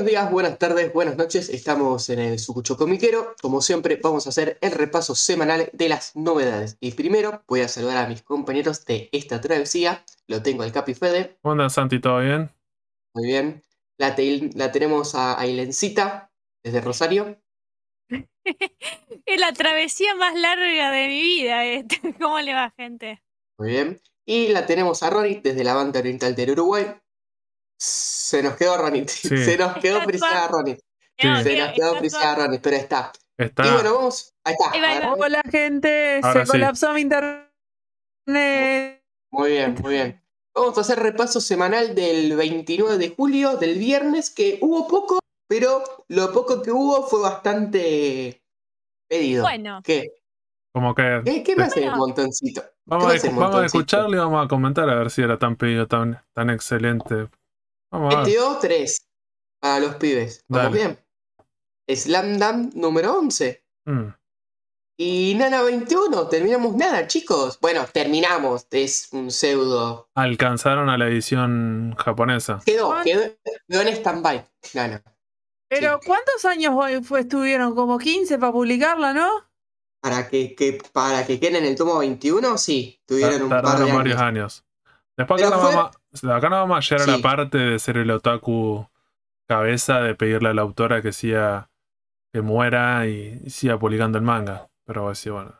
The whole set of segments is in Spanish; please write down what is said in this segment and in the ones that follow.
Buenos días, buenas tardes, buenas noches. Estamos en el Sucucho Comiquero. Como siempre, vamos a hacer el repaso semanal de las novedades. Y primero voy a saludar a mis compañeros de esta travesía. Lo tengo al Capi Fede. Hola Santi, ¿todo bien? Muy bien. La, te- la tenemos a Ailencita desde Rosario. Es la travesía más larga de mi vida. este. ¿Cómo le va, gente? Muy bien. Y la tenemos a Ronnie desde la banda oriental del Uruguay. Se nos quedó Ronnie. Se nos quedó frisada Ronnie. Sí. Se nos quedó frisada Ronnie, pero está. Está. Y bueno, vamos. Ahí está. Ahí va, ahí va. Agarrame. Hola gente, Ahora se sí. colapsó mi internet. Muy bien, muy bien. Vamos a hacer repaso semanal del 29 de julio, del viernes, que hubo poco, pero lo poco que hubo fue bastante pedido. Bueno, ¿Qué? Como que ¿Qué, qué me hace el Bueno. montoncito? vamos, ¿Qué a, vamos a escucharlo y vamos a comentar a ver si era tan pedido, tan, tan excelente. Vamos a ver. PTO 3 para los pibes. ¿Vamos Dale. bien? Slam Dunk número 11. Mm. Y Nana 21, terminamos nada, chicos. Bueno, terminamos, es un pseudo. Alcanzaron a la edición japonesa. Quedó, quedó, quedó en stand-by. Nana. Pero ¿cuántos años hoy fue, estuvieron? Como 15 para publicarla, ¿no? Para que, que- para que queden en el tomo 21, sí, tuvieron un par de varios años. años. Después acá Pero no, fue- vamos, acá no vamos a llegar a la parte de ser el otaku cabeza, de pedirle a la autora que siga, que muera y, y siga publicando el manga. Pero sí, bueno.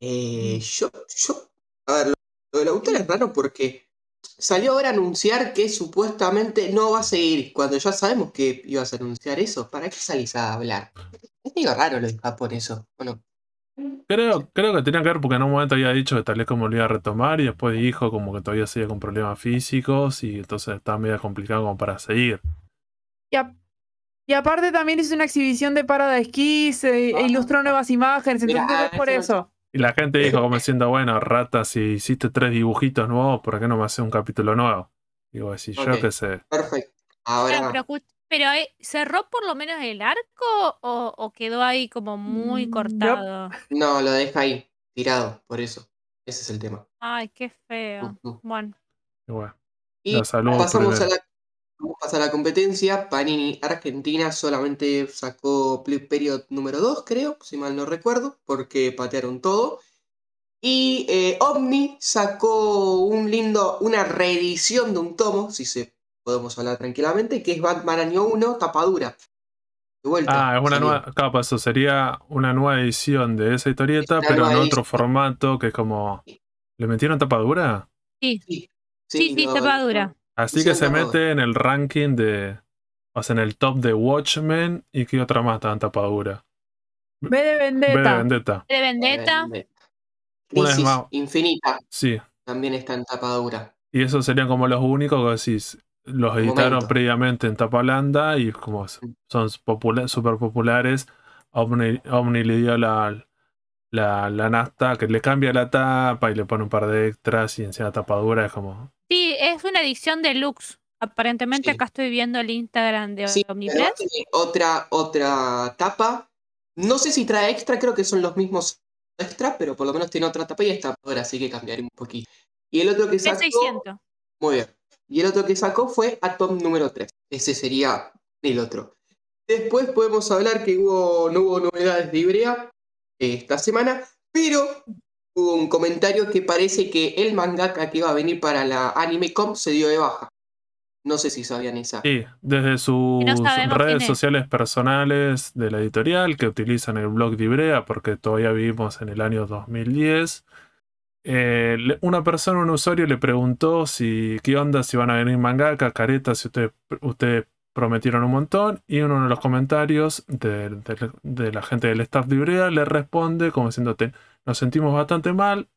Eh, yo, yo, a ver, lo, lo del autor es raro porque salió ahora a anunciar que supuestamente no va a seguir. Cuando ya sabemos que ibas a anunciar eso, ¿para qué salís a hablar? Es medio raro lo de Japón eso, ¿o no? Creo, creo que tenía que ver porque en un momento había dicho que tal vez como lo iba a retomar y después dijo como que todavía seguía con problemas físicos y entonces estaba medio complicado como para seguir. Y, a- y aparte también hizo una exhibición de parada de esquí, se e ilustró nuevas imágenes, Mira, entonces es por eso- eso. Y la gente dijo como diciendo, bueno, rata, si hiciste tres dibujitos nuevos, ¿por qué no me haces un capítulo nuevo? Digo, así, yo qué sé. Perfecto. Ahora, pero, escu- pero, eh, ¿cerró por lo menos el arco o, o quedó ahí como muy Mm, cortado? no, lo deja ahí, tirado, por eso. Ese es el tema. Ay, qué feo. Ujú. Bueno, Y bueno, pasamos a la, vamos a pasar a la competencia. Panini Argentina solamente sacó Play Period número 2, creo, si mal no recuerdo, porque patearon todo. Y eh, Omni sacó un lindo, una reedición de un tomo, si se podemos hablar tranquilamente, que es Batman Año 1, tapadura. De vuelta. Ah, es una salió. nueva. Pues eso sería una nueva edición de esa historieta, pero en otro edición. formato que es como. ¿Le metieron tapadura? sí, Sí, sí, sí, tapadura. Así que se tapadura. mete en el ranking de. O sea, en el top de Watchmen y qué otra más está en tapadura. V de V de Vendetta. Vendetta. De Vendetta. Vendetta. Una vez Crisis más. Infinita Sí. también está en tapadura. Y esos serían como los únicos que decís. Los editaron momento. previamente en tapa blanda y como s- son popula- super populares, Omni, Omni le dio la, la, la nafta que le cambia la tapa y le pone un par de extras y encima tapadura es como. Sí, es una edición deluxe. Aparentemente Sí. acá estoy viendo el Instagram de Sí, tiene otra, otra tapa. No sé si trae extra, creo que son los mismos extra, pero por lo menos tiene otra tapa y esta ahora así que cambiaré un poquito. Y el otro que sacó. 600. Muy bien. Y el otro que sacó fue Atom número 3. Ese sería el otro. Después podemos hablar que hubo, no hubo novedades de Ibrea eh, esta semana, pero hubo un comentario que parece que el mangaka que iba a venir para la AnimeCom se dio de baja. No sé si sabían esa. Sí, desde sus no redes es. sociales personales de la editorial que utilizan el blog de Ibrea porque todavía vivimos en el año 2010. Eh, una persona, un usuario le preguntó si qué onda, si van a venir mangaka, careta, si ustedes, ustedes prometieron un montón. Y uno de los comentarios de la gente del staff de Ibrea le responde como diciéndote, nos sentimos bastante mal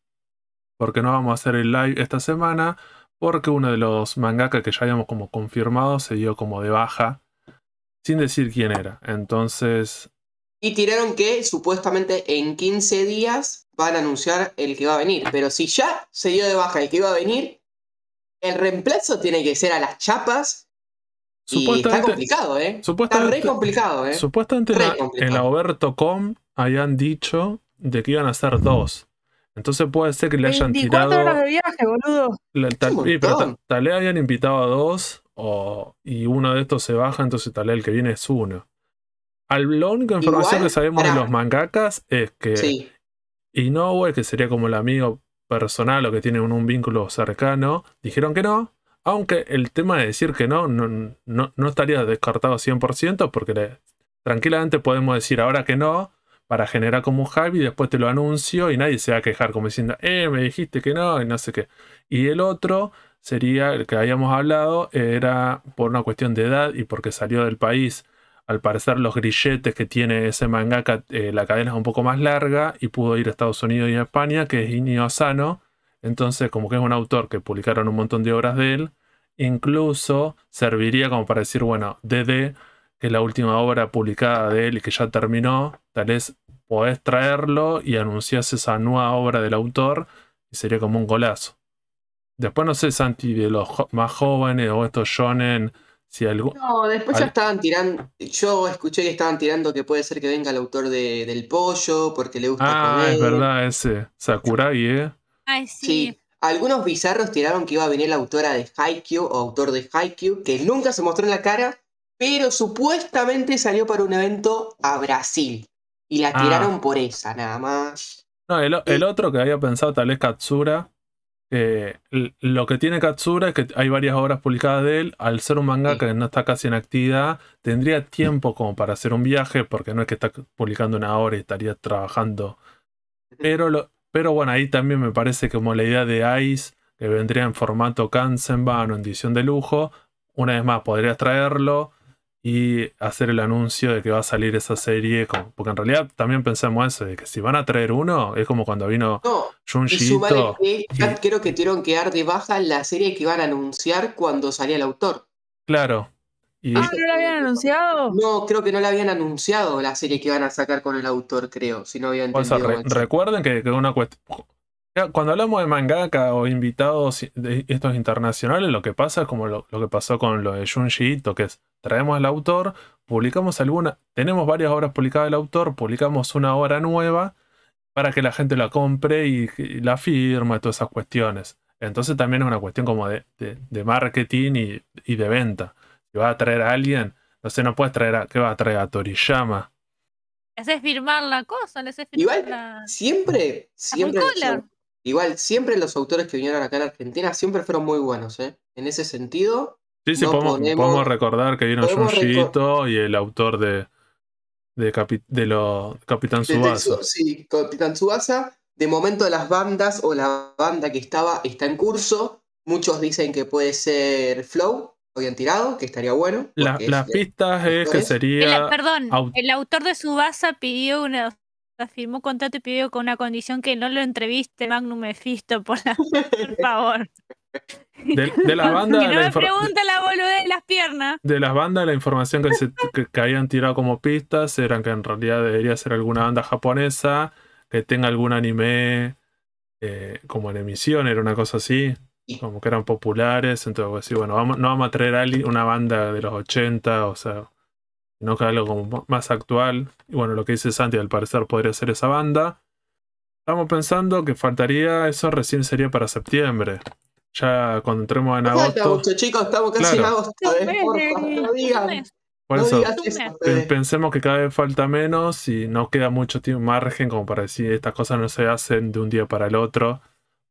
porque no vamos a hacer el live esta semana porque uno de los mangaka que ya habíamos como confirmado se dio como de baja sin decir quién era. Entonces, Y tiraron que supuestamente en 15 días van a anunciar el que va a venir. Pero si ya se dio de baja el que iba a venir, el reemplazo tiene que ser a las chapas. Y está supuestamente, complicado, ¿eh? Está supuestamente, re complicado, ¿eh? supuestamente en Re complicado. en la Oberto.com habían dicho de que iban a ser dos. Entonces puede ser que le hayan 24 tirado. horas de viaje, boludo. la- tal, sí, pero tal vez habían invitado a dos o, y uno de de estos se baja, entonces tal vez el que viene es uno. Al, la única información Igual, que sabemos de los mangakas es que Sí. Inoue, que sería como el amigo personal o que tiene un, un vínculo cercano, dijeron que no. Aunque el tema de decir que no, no, no, no estaría descartado 100%, porque le- tranquilamente podemos decir ahora que no, para generar como un hype y después te lo anuncio y nadie se va a quejar como diciendo, eh, me dijiste que no y no sé qué. Y el otro sería el que habíamos hablado, era por una cuestión de edad y porque salió del país. Al parecer los grilletes que tiene ese mangaka, eh, la cadena es un poco más larga y pudo ir a Estados Unidos y a España, que es Inio Asano. Entonces, como que es un autor que publicaron un montón de obras de él, incluso serviría como para decir, bueno, DD, que es la última obra publicada de él y que ya terminó, tal vez podés traerlo y anunciás esa nueva obra del autor y sería como un golazo. Después no sé, Santi, de los más jóvenes o estos shonen, si algún... No, después ya estaban tirando. Yo escuché que estaban tirando que puede ser que venga el autor de, del pollo, porque le gusta Ah, comer. es verdad, ese. Sakurai, ¿eh? Ay, sí. Sí. Algunos bizarros tiraron que iba a venir la autora de Haikyuu o autor de Haikyuu, que nunca se mostró en la cara, pero supuestamente salió para un evento a Brasil. Y la Ah. tiraron por esa, nada más. No, el, el otro que había pensado tal vez Katsura. Eh, lo que tiene Katsura es que hay varias obras publicadas de él. Al ser un mangaka que no está casi en actividad, tendría tiempo como para hacer un viaje, porque no es que está publicando una obra y estaría trabajando. Pero, lo, pero bueno, ahí también me parece como la idea de Ice, que vendría en formato Kansenban o en edición de lujo. Una vez más, podrías traerlo y hacer el anuncio de que va a salir esa serie. porque en realidad también pensamos eso, de que si van a traer uno, es como cuando vino No, y Junji Ito. que ya y- creo que tuvieron que dar de baja la serie que iban a anunciar cuando salía el autor. Claro. Y Ah, ¿no lo habían anunciado? No, creo que no la habían anunciado la serie que iban a sacar con el autor, creo, si no había por eso, entendido re- mal. recuerden que, que una cuestión. Cuando hablamos de mangaka o invitados de estos internacionales, lo que pasa es como lo, lo que pasó con lo de Junji Ito, que es traemos al autor, publicamos alguna, tenemos varias obras publicadas del autor, publicamos una obra nueva para que la gente la compre y, y la firma, todas esas cuestiones. Entonces también es una cuestión como de, de- de marketing y, y de venta. Si vas a traer a alguien, no sé, no puedes traer a, ¿qué vas a traer a Toriyama? Le haces firmar la cosa, le haces firmar Igual, la... siempre, siempre, igual, siempre los autores que vinieron acá en Argentina siempre fueron muy buenos, ¿eh? En ese sentido, Sí, sí, No podemos, recordar que vino Ito y el autor de, de, Capi- de lo, Capitán Subasa. su- sí, Capitán Tsubasa, de momento las bandas o la banda que estaba está en curso. Muchos dicen que puede ser Flow, lo habían tirado, que estaría bueno. La- es las pistas es que autores. El- sería. perdón, au- el autor de Subasa pidió una... firmó contrato y pidió con una condición que no lo entreviste Magnum Mephisto, por, la- por favor. De, de la banda. que no la me pregunte la boludez de las piernas. de las bandas, la información que, se, que, que habían tirado como pistas eran que en realidad debería ser alguna banda japonesa que tenga algún anime eh, como en emisión, era una cosa así, Sí. como que eran populares. Entonces, pues, sí, bueno, vamos, no vamos a traer a alguien- una banda de los 80, o sea, sino que algo como más actual. Y bueno, lo que dice Santi, al parecer podría ser esa banda. Estamos pensando que faltaría, eso recién sería para septiembre. Ya cuando entremos en agosto. mucho, chicos, estamos casi en agosto. ¿eh? Porfa, no digan, Por no eso, Fede. Pensemos que cada vez falta menos y no queda mucho tiempo margen como para decir estas cosas no se hacen de un día para el otro.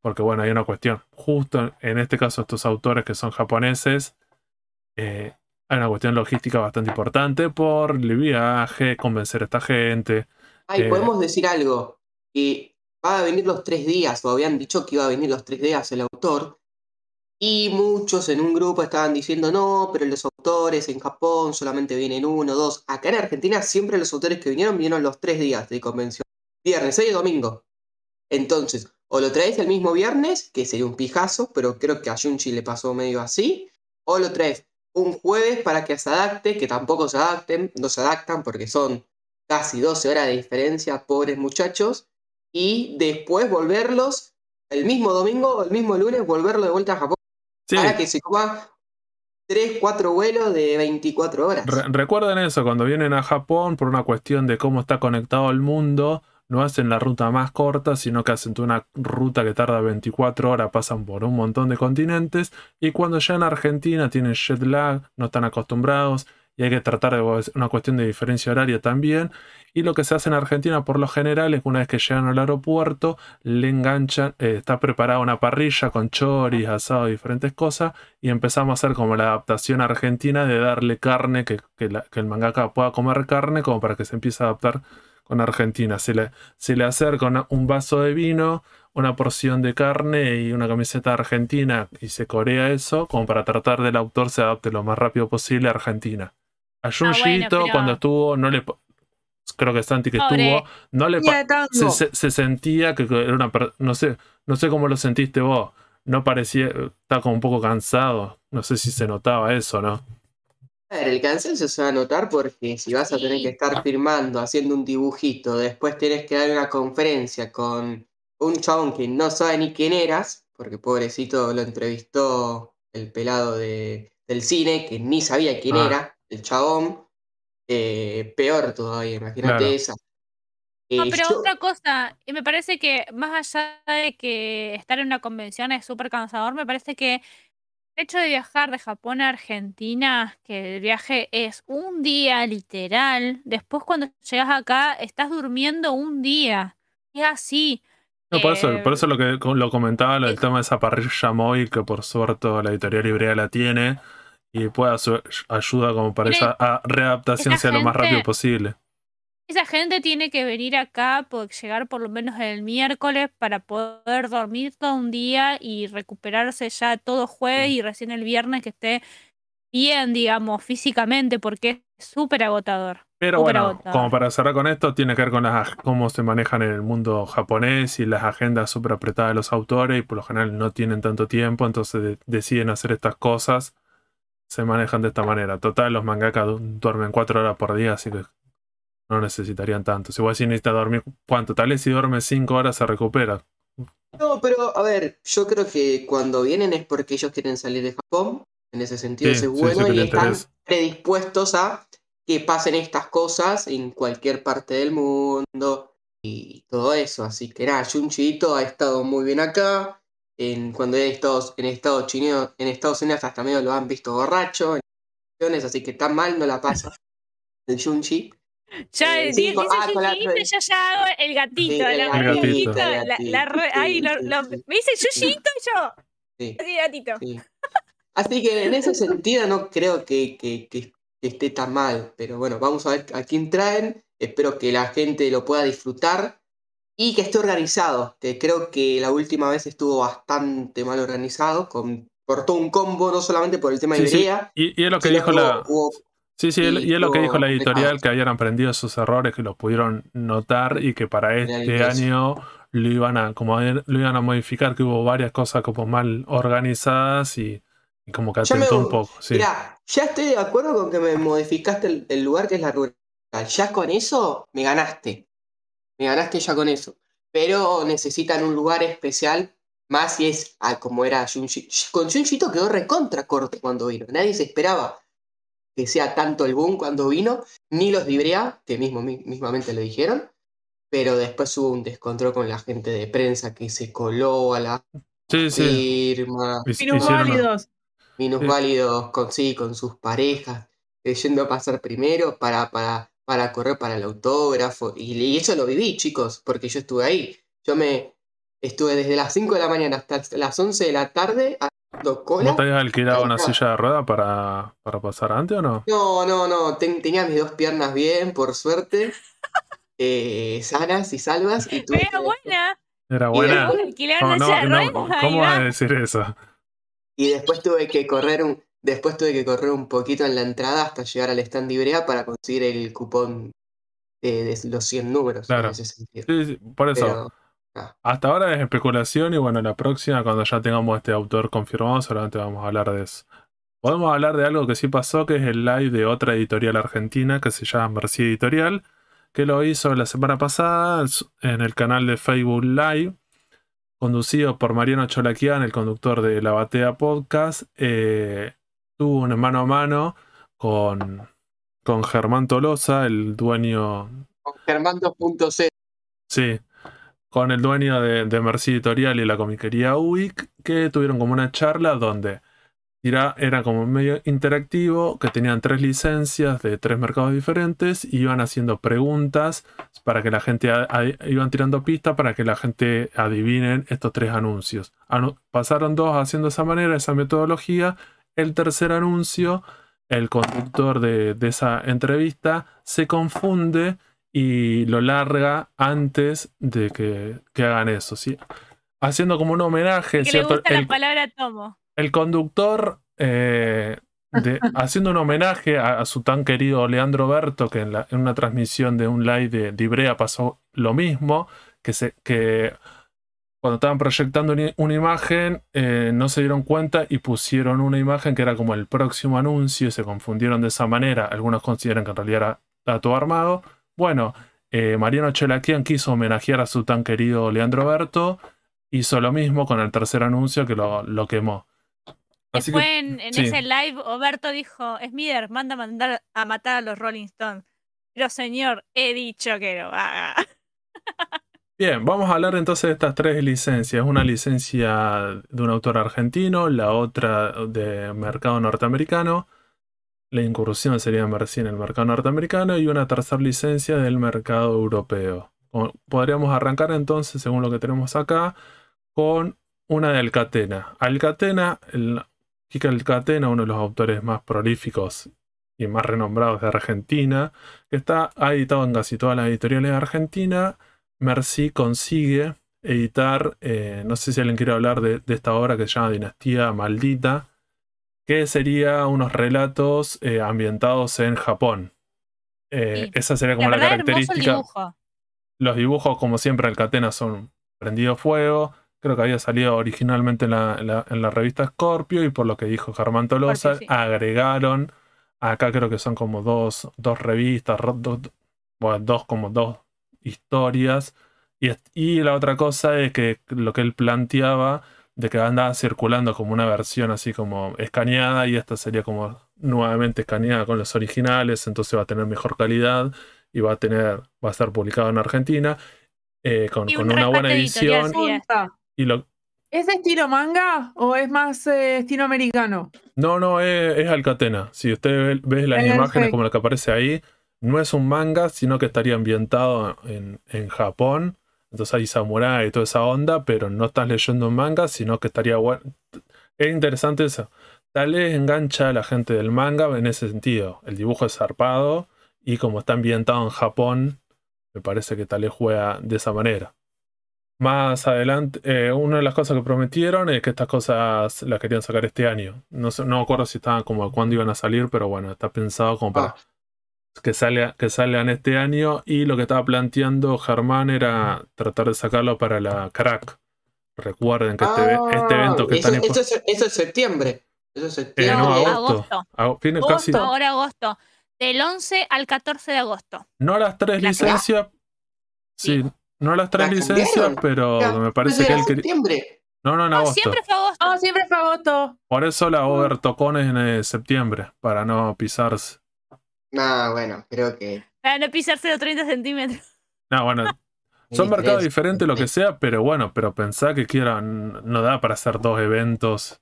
Porque bueno, hay una cuestión. Justo en este caso, estos autores que son japoneses, eh, hay una cuestión logística bastante importante por el viaje, convencer a esta gente. Ay, Eh, podemos decir algo. Que va a venir los tres días, o habían dicho que iba a venir los tres días el autor. Y muchos en un grupo estaban diciendo, no, pero los autores en Japón solamente vienen uno, dos. Acá en Argentina siempre los autores que vinieron vinieron los tres días de convención. Viernes, y domingo. Entonces, o lo traes el mismo viernes, que sería un pijazo, pero creo que a Junchi le pasó medio así. O lo traes un jueves para que se adapte, que tampoco se adapten, no se adaptan porque son casi 12 horas de diferencia, pobres muchachos, y después volverlos el mismo domingo o el mismo lunes, volverlo de vuelta a Japón Sí, para que se coma 3, 4 vuelos de 24 horas. re- recuerden eso, cuando vienen a Japón por una cuestión de cómo está conectado el mundo, no hacen la ruta más corta, sino que hacen una ruta que tarda 24 horas, pasan por un montón de continentes y cuando llegan a Argentina tienen jet lag, no están acostumbrados y hay que tratar de una cuestión de diferencia horaria también. Y lo que se hace en Argentina por lo general es que una vez que llegan al aeropuerto, le enganchan, eh, está preparada una parrilla con choris, asado, diferentes cosas, y empezamos a hacer como la adaptación argentina de darle carne, que, el mangaka pueda comer carne, como para que se empiece a adaptar con Argentina. Se le, se le acerca un vaso de vino, una porción de carne y una camiseta argentina y se corea eso como para tratar del autor se adapte lo más rápido posible a Argentina. A Junjito, Ah, cuando estuvo, no le. Creo que Santi que Pobre. estuvo, no le. Se, se- se sentía que era una. per- No sé, no sé cómo lo sentiste vos. No parecía. Estaba como un poco cansado. No sé si se notaba eso, ¿no? A ver, el cansancio se va a notar porque si vas a tener que estar firmando, haciendo un dibujito, después tenés que dar una conferencia con un chabón que no sabe ni quién eras, porque pobrecito lo entrevistó el pelado de, del cine, que ni sabía quién Ah. era, el chabón, eh, peor todavía, imagínate Claro. esa. No, Eh, pero yo- otra cosa, y me parece que más allá de que estar en una convención es súper cansador, me parece que el hecho de viajar de Japón a Argentina, que el viaje es un día literal, después cuando llegas acá estás durmiendo un día. Es así. No, por eso, Eh, por eso lo que lo comentaba, lo del tema de esa parrilla móvil, que por suerte la editorial Librea la tiene, y puede ayuda como para esa a- readaptación sea lo más rápido posible. Esa gente tiene que venir acá, por llegar por lo menos el miércoles para poder dormir todo un día y recuperarse ya todo jueves y recién el viernes que esté bien, digamos, físicamente, porque es súper agotador. Pero Súper bueno, agotador. como para cerrar con esto, tiene que ver con las, cómo se manejan en el mundo japonés y las agendas súper apretadas de los autores y por lo general no tienen tanto tiempo, entonces de- deciden hacer estas cosas, se manejan de esta manera. Total, los mangakas du- duermen cuatro horas por día, así que no necesitarían tanto. Si vos decís necesita dormir, ¿cuánto? Tal vez si duerme cinco horas se recupera. No, pero a ver, yo creo que cuando vienen es porque ellos quieren salir de Japón, en ese sentido Sí, eso es bueno sí, y están predispuestos a que pasen estas cosas en cualquier parte del mundo y todo eso. Así que nada, Junchito ha estado muy bien acá. En, cuando he estado en Estados Unidos, en Estados Unidos hasta medio lo han visto borracho, en así que tan mal no la pasa el Junchi. Ya Eh, sí, con- ah, la- Yushito, yo ya hago el gatito, Sí, la el gatito, gatito, el la, gatito, la ay, lo- lo- sí. me dice Yushito y yo, Sí. así gatito. Sí. Así que en ese sentido no creo que, que- que- que esté tan mal. Pero bueno, vamos a ver a quién traen. Espero que la gente lo pueda disfrutar y que esté organizado. Que creo que la última vez estuvo bastante mal organizado. Con, cortó un combo no solamente por el tema de. Ibrea, Y, y es lo que dijo hubo- la. hubo- Sí, sí, y es lo que dijo la editorial, que habían aprendido sus errores, que los pudieron notar y que para este año lo iban a, como lo iban a modificar, que hubo varias cosas como mal organizadas y, y como que me- atentó un poco. Sí. Ya estoy de acuerdo con que me modificaste el, el lugar que es la rural. Ya con eso me ganaste. Me ganaste ya con eso. Pero necesitan un lugar especial. Más si es ah, como era Junji. Con Junjito quedó recontra corto cuando vino. Nadie se esperaba que sea tanto el boom cuando vino. Ni los de Ibrea, que mismo, mi- mismamente lo dijeron. Pero después hubo un descontrol con la gente de prensa que se coló a la sí, sí. firma Hic- Minus hicieron- válidos. minusválidos válidos con sí, con sus parejas, yendo a pasar primero para, para, para correr para el autógrafo. Y, y eso lo viví, chicos, porque yo estuve ahí. Yo me estuve desde las 5 de la mañana hasta las 11 de la tarde ¿Vos te habías alquilado una silla de rueda para, para pasar antes o no? No, no, no, ten- tenía mis dos piernas bien, por suerte, eh, sanas y salvas. Y tuve que- buena, Era buena. ¿Cómo, no, de no, ruedas, ahí ¿cómo va. vas a decir eso? Y después tuve que correr un, después tuve que correr un poquito en la entrada hasta llegar al stand Ibrea para conseguir el cupón de, de los 100 números Claro. en ese sentido. Sí, sí, por eso. Pero, Hasta ahora es especulación y bueno, la próxima, cuando ya tengamos este autor confirmado, solamente vamos a hablar de eso. Podemos hablar de algo que sí pasó, que es el live de otra editorial argentina que se llama Mercy Editorial, que lo hizo la semana pasada en el canal de Facebook Live, conducido por Mariano Cholaquian, el conductor de La Batea Podcast. Eh, tuvo un mano a mano con, con Germán Tolosa, el dueño Germán 2.0. Sí. Con el dueño de, de Editorial y la comiquería UIC, que tuvieron como una charla donde era, como un medio interactivo, que tenían tres licencias de tres mercados diferentes, y iban haciendo preguntas para que la gente, iban tirando pistas para que la gente adivinen estos tres anuncios. Anu- pasaron dos haciendo esa manera, esa metodología. El tercer anuncio, el conductor de esa entrevista se confunde y lo larga antes de que, que hagan eso, ¿sí? Haciendo como un homenaje, Que le ¿cierto? gusta El- la palabra tomo. el conductor, eh, de- haciendo un homenaje a, a su tan querido Leandro Berto, que en, la- en una transmisión de un live de, de Ibrea pasó lo mismo, que, se, que cuando estaban proyectando una, una imagen eh, no se dieron cuenta y pusieron una imagen que era como el próximo anuncio y se confundieron de esa manera. Algunos consideran que en realidad era, todo armado. Bueno, eh, Mariano Chelaquian quiso homenajear a su tan querido Leandro Berto, hizo lo mismo con el tercer anuncio que lo, lo quemó. Así Después que, en, en sí. ese live, Oberto dijo, Smider, manda a mandar a matar a los Rolling Stones. Pero señor, he dicho que lo haga. bien, vamos a hablar entonces de estas tres licencias. Una licencia de un autor argentino, la otra de mercado norteamericano. La incursión sería en el mercado norteamericano y una tercera licencia del mercado europeo. Podríamos arrancar entonces, según lo que tenemos acá, con una de Alcatena. Alcatena, el, Kika Alcatena, uno de los autores más prolíficos y más renombrados de Argentina, que está ha editado en casi todas las editoriales de Argentina. Merci consigue editar, eh, no sé si alguien quiere hablar de esta obra que se llama Dinastía Maldita, que sería unos relatos eh, ambientados en Japón. Eh, Sí. Esa sería como La característica. dibujo. Los dibujos, como siempre, Alcatena son prendido fuego. Creo que había salido originalmente en la, en la- en la revista Scorpio y por lo que dijo Germán Tolosa, sí. agregaron, acá creo que son como dos, dos revistas, dos, bueno, dos como dos historias. Y, y la otra cosa es que lo que él planteaba de que andaba circulando como una versión así como escaneada y esta sería como nuevamente escaneada con los originales, entonces va a tener mejor calidad y va a tener, va a estar publicado en Argentina eh, con, Y con un una buena edición. Y lo, ¿Es de estilo manga o es más eh, estilo americano? no, no, es, es Alcatena. Si usted ve, ve las imágenes como la que aparece ahí, no es un manga, sino que estaría ambientado en, en Japón. Entonces hay samurai y toda esa onda, pero no estás leyendo un manga, sino que estaría bueno. Es interesante eso. Tal vez engancha a la gente del manga en ese sentido. El dibujo es zarpado y como está ambientado en Japón, me parece que tal vez juega de esa manera. Más adelante, eh, una de las cosas que prometieron es que estas cosas las querían sacar este año. No, sé- no me acuerdo si estaban como cuándo iban a salir, pero bueno, está pensado como para Ah, que, salga, que salgan este año. Y lo que estaba planteando Germán era tratar de sacarlo para la crack. Recuerden que este, ah, este evento que eso, están eso es, eso es septiembre. Eso es Eh, septiembre. no, No, agosto. agosto. Casi- Agosto. Ahora agosto. Del 11 al 14 de agosto. no las tres La licencias. Sí, no las tres ¿La licencias, pero Ya, me parece que él quería. septiembre. No, no, en No, agosto. siempre fue agosto. Siempre fue agosto. Por eso la Over tocó en eh, septiembre, para no pisarse. No, bueno, creo que. Para no pisarse los 30 centímetros. No, bueno, son mercados diferentes lo que sea, pero bueno, pero pensá que quieran, no da para hacer dos eventos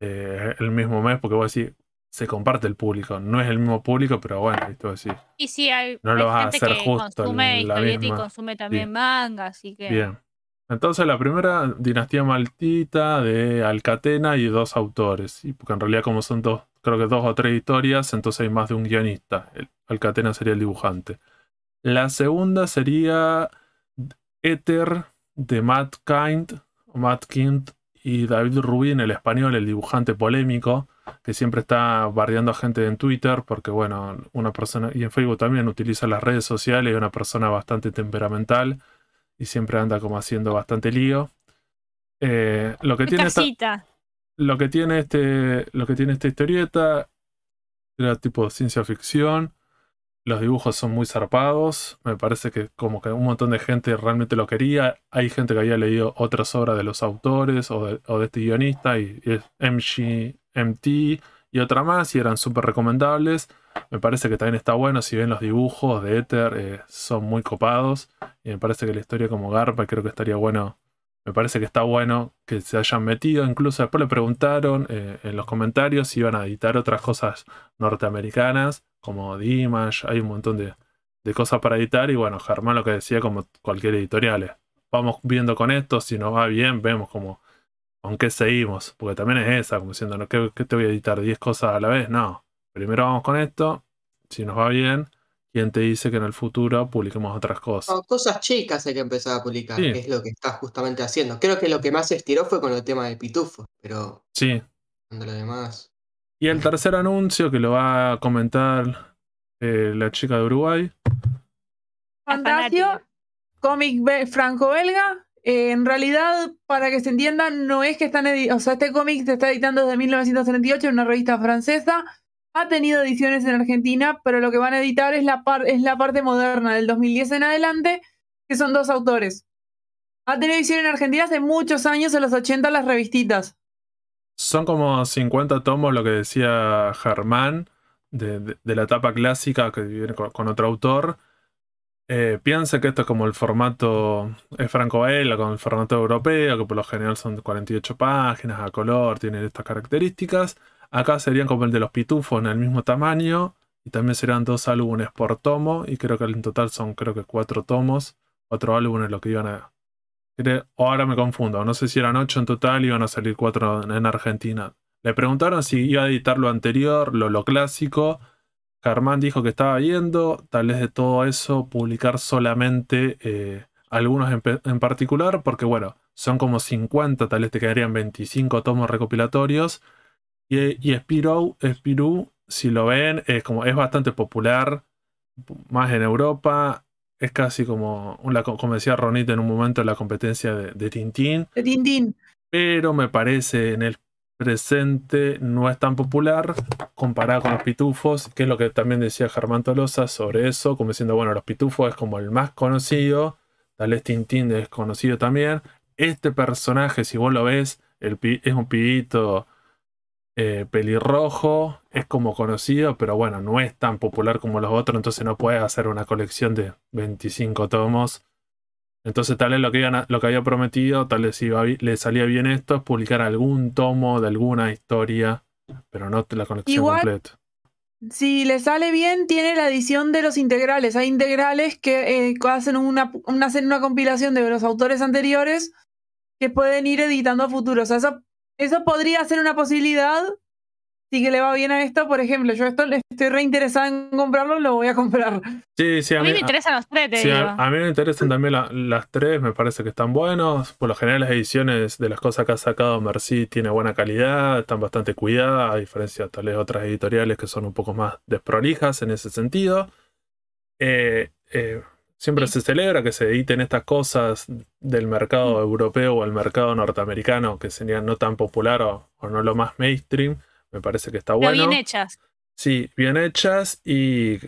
eh, el mismo mes, porque vos decís, se comparte el público. No es el mismo público, pero bueno, esto decir. Y sí, hay, No lo hay vas a gente hacer que justo consume la y consume también manga, así que. Bien. Entonces la primera, Dinastía Maltita de Alcatena y dos autores. Y porque en realidad como son dos, creo que dos o tres historias, entonces hay más de un guionista. El- Alcatena sería el dibujante. La segunda sería Ether de Matt Kind, Matt Kind y David Rubin, el español, el dibujante polémico, que siempre está bardeando a gente en Twitter, porque bueno, una persona, y en Facebook también utiliza las redes sociales, y una persona bastante temperamental y siempre anda como haciendo bastante lío. Eh, lo que tiene esta. Lo que tiene este lo que tiene esta historieta era tipo ciencia ficción los dibujos son muy zarpados me parece que como que un montón de gente realmente lo quería hay gente que había leído otras obras de los autores o de, este guionista y, y es MG, MT y otra más y eran súper recomendables. Me parece que también está bueno, si ven los dibujos de Ether, eh, son muy copados. Y me parece que la historia como Garpa creo que estaría bueno. Me parece que está bueno que se hayan metido. Incluso después le preguntaron eh, en los comentarios si iban a editar otras cosas norteamericanas, como Dimash, hay un montón de, de cosas para editar. Y bueno, Germán lo que decía como cualquier editorial. es, Vamos viendo con esto, si nos va bien, vemos como con qué seguimos. Porque también es esa, como diciendo. ¿qué, qué te voy a editar? ¿10 cosas a la vez? No. Primero vamos con esto. Si nos va bien, ¿quién te dice que en el futuro publiquemos otras cosas? No, cosas chicas hay que empezar a publicar, Sí. que es lo que estás justamente haciendo. Creo que lo que más se estiró fue con el tema de Pitufo, pero Sí. cuando lo demás. Y el tercer anuncio que lo va a comentar eh, la chica de Uruguay. Fantasio, cómic be- franco-belga. Eh, en realidad, para que se entienda, no es que están editando. O sea, este cómic se está editando desde 1938 en una revista francesa. Ha tenido ediciones en Argentina, pero lo que van a editar es la, parte moderna del 2010 en adelante, que son dos autores. Ha tenido edición en Argentina hace muchos años, en los 80, las revistitas. Son como 50 tomos, lo que decía Germán, de, la etapa clásica que viene con, otro autor. Eh, piensa que esto es como el formato es franco-belga, con el formato europeo, que por lo general son 48 páginas a color, tienen estas características. Acá serían como el de los pitufos en el mismo tamaño, y también serán dos álbumes por tomo, y creo que en total son creo que cuatro tomos, cuatro álbumes lo que iban a... O ahora me confundo, no sé si eran ocho en total, iban a salir cuatro en Argentina. Le preguntaron si iba a editar lo anterior, lo, clásico. Germán dijo que estaba viendo, tal vez de todo eso, publicar solamente eh, algunos en, en particular, porque bueno, son como 50, tal vez te quedarían 25 tomos recopilatorios. Y, y Spirou, Spirou, si lo ven, es como es bastante popular, más en Europa. Es casi como, una, como decía Ronita en un momento, la competencia de, de Tintín De Tintín. pero me parece en el presente no es tan popular comparado con los pitufos, que es lo que también decía Germán Tolosa sobre eso, como diciendo, bueno, los pitufos es como el más conocido, tal vez Tintín es conocido también. Este personaje, si vos lo ves, el es un pibito eh, pelirrojo, es como conocido, pero bueno, no es tan popular como los otros, entonces no puedes hacer una colección de 25 tomos. Entonces, tal vez lo que, iban a- lo que había prometido, tal vez iba le salía bien esto, es publicar algún tomo de alguna historia, pero no la colección Igual- completa. Si le sale bien, tiene la edición de los integrales. Hay integrales que eh, hacen una, una, hacen una compilación de los autores anteriores que pueden ir editando a futuro. O sea, eso, eso podría ser una posibilidad. Si que le va bien a esto, por ejemplo, yo esto le estoy reinteresada en comprarlo, lo voy a comprar. Sí, sí, A mí me interesan los tres, te sí, digo. a- a mí me interesan también la- las tres, me parece que están buenos. Por lo general las ediciones de las cosas que ha sacado Merci tiene buena calidad, están bastante cuidadas, a diferencia tal vez de otras editoriales que son un poco más desprolijas en ese sentido. Eh, eh, siempre Sí. se celebra que se editen estas cosas del mercado europeo o el mercado norteamericano, que serían no tan popular o, o no lo más mainstream. Me parece que está Pero bueno. bien hechas. Sí, bien hechas y,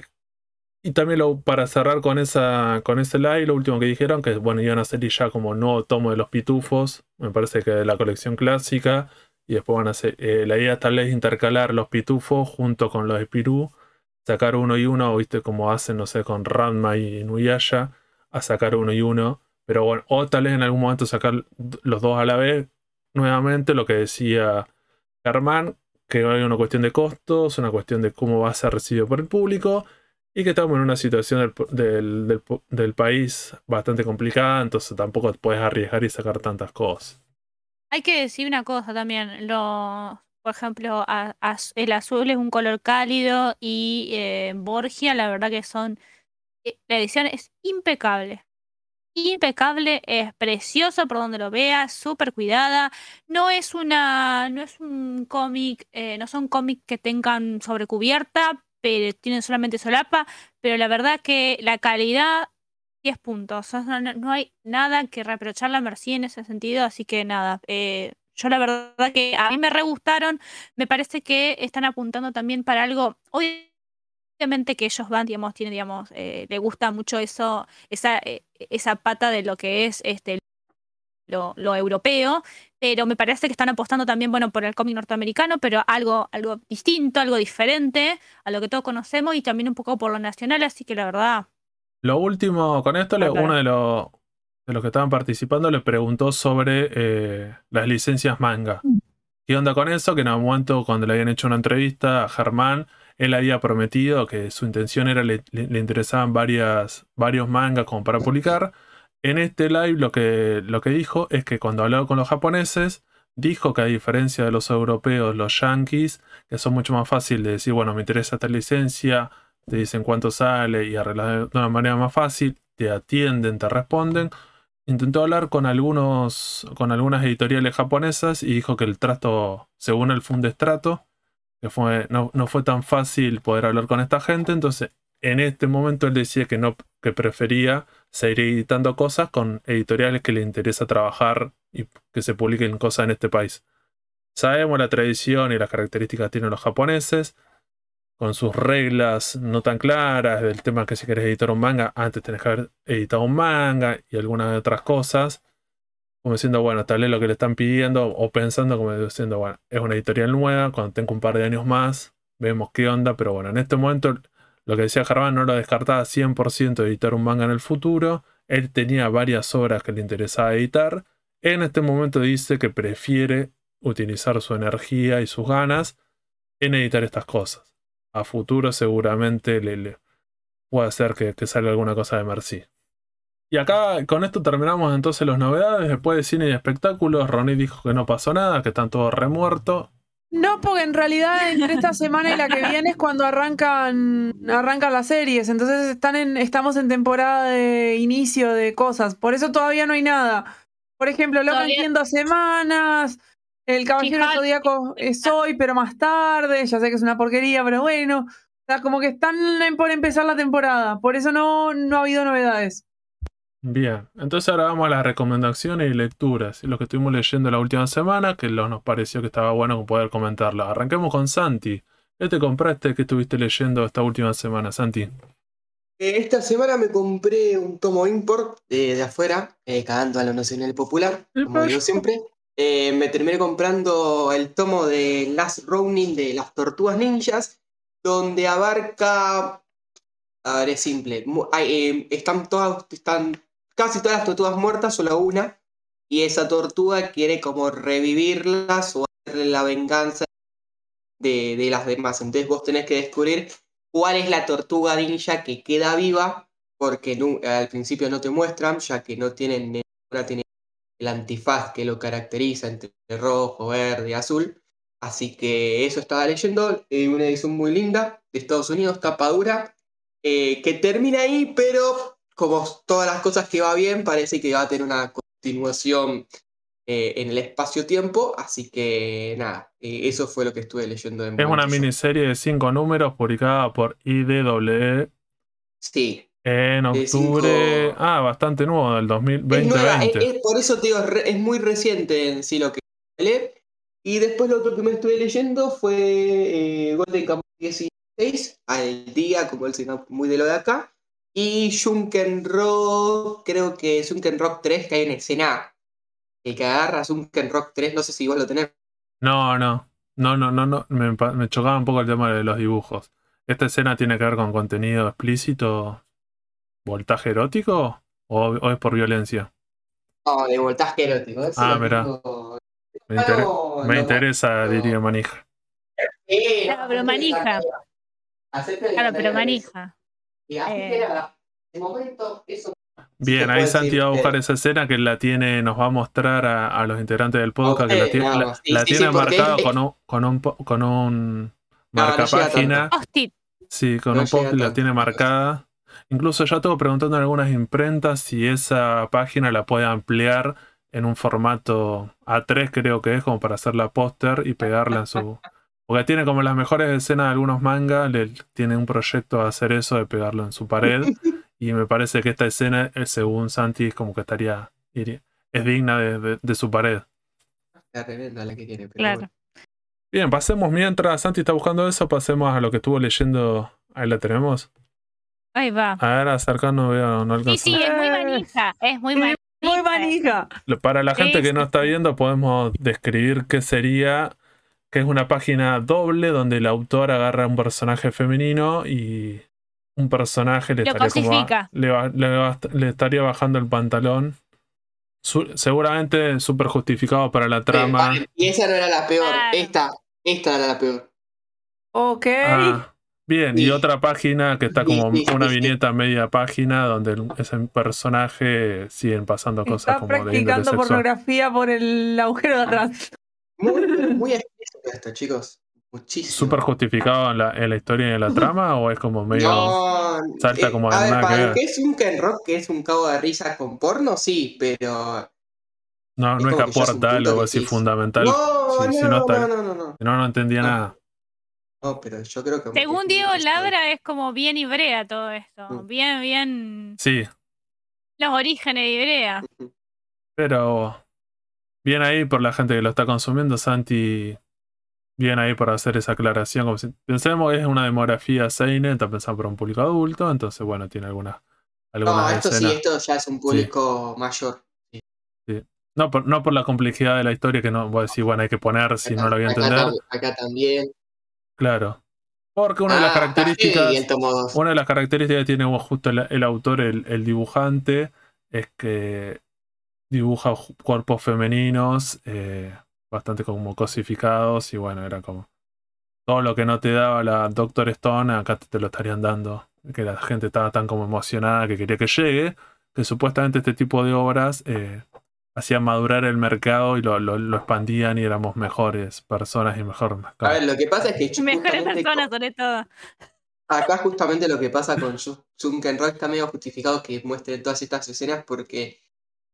y también lo, para cerrar con esa con ese live, lo último que dijeron, que bueno, iban a salir ya como nuevo tomo de los pitufos, me parece que de la colección clásica, y después van a hacer, eh, la idea tal vez intercalar los pitufos junto con los de Pirú, sacar uno y uno, viste como hacen, no sé, con Ranma y Nuyasha, a sacar uno y uno, pero bueno, o tal vez en algún momento sacar los dos a la vez, nuevamente lo que decía Germán, que hay una cuestión de costos, una cuestión de cómo va a ser recibido por el público y que estamos en una situación del, del- del- del país bastante complicada, entonces tampoco puedes arriesgar y sacar tantas cosas. Hay que decir una cosa también. Lo, por ejemplo, a- el azul es un color cálido y eh, Borgia, la verdad que son. eh, La edición es impecable. Impecable, es precioso por donde lo veas, súper cuidada. No es una, no es un cómic, eh, no son cómics que tengan sobrecubierta, pero tienen solamente solapa. Pero la verdad que la calidad 10 puntos. No hay nada que reprocharle a Merci en ese sentido, así que nada. eh, yo la verdad que a mí me re gustaron. Me parece que están apuntando también para algo. Obviamente que ellos van, digamos, tienen, digamos, eh, le gusta mucho eso, esa, eh, esa pata de lo que es este lo, lo europeo, pero me parece que están apostando también, bueno, por el cómic norteamericano, pero algo, algo distinto, algo diferente a lo que todos conocemos y también un poco por lo nacional, así que la verdad. Lo último con esto, Claro. uno de los, de los que estaban participando le preguntó sobre eh, las licencias manga. ¿Qué onda con eso? Que en algún momento, cuando le habían hecho una entrevista a Germán, él había prometido que su intención era, le, le- interesaban varias, varios mangas como para publicar. En este live lo que, lo que dijo es que cuando habló con los japoneses, dijo que a diferencia de los europeos, los yankees, que son mucho más fácil de decir, bueno, me interesa esta licencia, te dicen cuánto sale y arreglas de una manera más fácil, te atienden, te responden. Intentó hablar con algunos, con algunas editoriales japonesas y dijo que el trato, según él, fue un destrato, que fue, no, no fue tan fácil poder hablar con esta gente. Entonces, en este momento él decía que no, que prefería seguir editando cosas con editoriales que le interesa trabajar y que se publiquen cosas en este país. Sabemos la tradición y las características que tienen los japoneses, con sus reglas no tan claras del tema que si querés editar un manga, antes tenés que haber editado un manga y algunas otras cosas. Como diciendo, bueno, tal vez lo que le están pidiendo, o pensando como diciendo, bueno, es una editorial nueva, cuando tenga un par de años más, vemos qué onda, pero bueno, en este momento lo que decía Germán no lo descartaba 100% editar un manga en el futuro. Él tenía varias obras que le interesaba editar. En este momento dice que prefiere utilizar su energía y sus ganas en editar estas cosas. A futuro seguramente le, le puede hacer que, que salga alguna cosa de Mercy. Y acá con esto terminamos entonces las novedades. Después de cine y espectáculos, Ronnie dijo que no pasó nada, que están todos remuertos. No, porque en realidad entre esta semana y la que viene es cuando arrancan, arrancan las series. Entonces están en, estamos en temporada de inicio de cosas. Por eso todavía no hay nada. Por ejemplo, Locan Todavía- en dos semanas. El Caballero Zodíaco es hoy, pero más tarde. Ya sé que es una porquería, pero bueno. O sea, como que están en- por empezar la temporada. Por eso no, no ha habido novedades. Bien, entonces ahora vamos a las recomendaciones y lecturas. Lo que estuvimos leyendo la última semana, que lo- nos pareció que estaba bueno poder comentarlo. Arranquemos con Santi. ¿Qué te compraste que estuviste leyendo esta última semana, Santi? Eh, Esta semana me compré un tomo import de, de afuera, eh, cagando a lo nacional popular, El como digo siempre. Eh, me terminé comprando el tomo de Last Ronin de las Tortugas Ninjas, donde abarca. A ver, es simple. hay, eh, están todas, están casi todas las tortugas muertas, solo una. Y esa tortuga quiere como revivirlas o hacerle la venganza de, de las demás. Entonces vos tenés que descubrir cuál es la tortuga ninja que queda viva, porque al principio no te muestran, ya que no tienen, ninguna tiene el antifaz que lo caracteriza entre rojo, verde y azul. Así que eso estaba leyendo, eh, una edición muy linda de Estados Unidos, tapa dura, eh, que termina ahí, pero como todas las cosas que va bien, parece que va a tener una continuación eh, en el espacio-tiempo, así que nada, eso fue lo que estuve leyendo en Es una miniserie de cinco números publicada por IDW Sí, en De octubre. cinco- Ah, bastante nuevo, del Es 2020. nueva, es- es- por eso te digo, es, es muy reciente en sí lo que leer. Y después lo otro que me estuve leyendo fue eh, Golden Kamuy 16, al día, como el sino muy de lo de acá. Y Junken Rock, creo que Junken Rock 3, que hay una escena eh, que agarras Junken Rock 3, no sé si vos lo tenés. No, no. No, no, no, no. Me, me chocaba un poco el tema de los dibujos. ¿Esta escena tiene que ver con contenido explícito? ¿Voltaje erótico? ¿O, o es por violencia? No, de voltaje erótico. eso Ah, tengo- Me, inter- No, me no, interesa, no. diría Manija. Claro, pero manija. Claro, pero manija. Y así Eh. que nada, de momento eso. Bien, ahí Santi va a buscar esa escena que la tiene, nos va a mostrar a, a los integrantes del podcast que la tiene, la, más. Sí, la sí, tiene sí, marcada con un, con un, po- con un No, no marca llega página. Hostit. Sí, con No un post llega la tiene marcada. Incluso ya estuve preguntando en algunas imprentas si esa página la puede ampliar en un formato A3, creo que es, como para hacerla póster y pegarla en su. Porque tiene como las mejores escenas de algunos mangas, le, tiene un proyecto de hacer eso, de pegarlo en su pared. y me parece que esta escena, eh, según Santi, es como que estaría. es digna de, de- de su pared. Está tremenda la que tiene, pero Claro. bueno. Bien, pasemos mientras Santi está buscando eso, pasemos a lo que estuvo leyendo. Ahí la tenemos. Ahí va. A ver, acercando, veo, no Sí, alcanzo. sí, es muy manija. Es muy Sí, manija. Muy manija. Para la gente Sí, que no sí, está sí. viendo, podemos describir qué sería, que es una página doble donde el autor agarra un personaje femenino y un personaje le Lo estaría, como le, le le estaría bajando el pantalón. Su- seguramente súper justificado para la trama. Y esa no era la peor. Esta, esta era la peor. Ok. Ah, bien, y otra página que está como sí, sí, una sí. viñeta media página donde ese personaje siguen pasando cosas Está como practicando pornografía por el agujero de atrás. Muy, muy explícito esto, chicos. Muchísimo. ¿Súper justificado en la, en la historia y en la trama o es como medio... No, salta eh, como de a ver, nada que para ver? que es un Ken Rock, que es un cabo de risa con porno, sí, pero. No, Es no es que aporta algo así fundamental. No, si- no, si no no, está- no, no, no. No, no entendía No. nada. No, pero yo creo que. Según Diego. Labra es como bien Ibrea todo esto. Mm. Bien, bien. Sí, Los orígenes de Ibrea. pero bien ahí por la gente que lo está consumiendo, Santi. Bien ahí por hacer esa aclaración. Como si- pensemos que es una demografía Seinen, está pensado por un público adulto, entonces bueno, tiene algunas, No, algunas esto sí, esto ya es un público mayor. No, por, no por la complejidad de la historia que no voy a decir, bueno, hay que poner si no lo voy a entender. Acá también. Claro. Porque una de las Ah, características. Una de las características que tiene justo el, el autor, el, el dibujante, es que dibuja cuerpos femeninos eh, bastante como cosificados y bueno, era como todo lo que no te daba la Doctor Stone, acá te, te lo estarían dando. Que la gente estaba tan como emocionada que quería que llegue, que supuestamente este tipo de obras eh, hacían madurar el mercado y lo, lo- lo expandían y éramos mejores personas y mejor A mercado. ver, lo que pasa es que Mejores personas, sobre todo. acá justamente lo que pasa con Sunken Rock está medio justificado que muestre todas estas escenas porque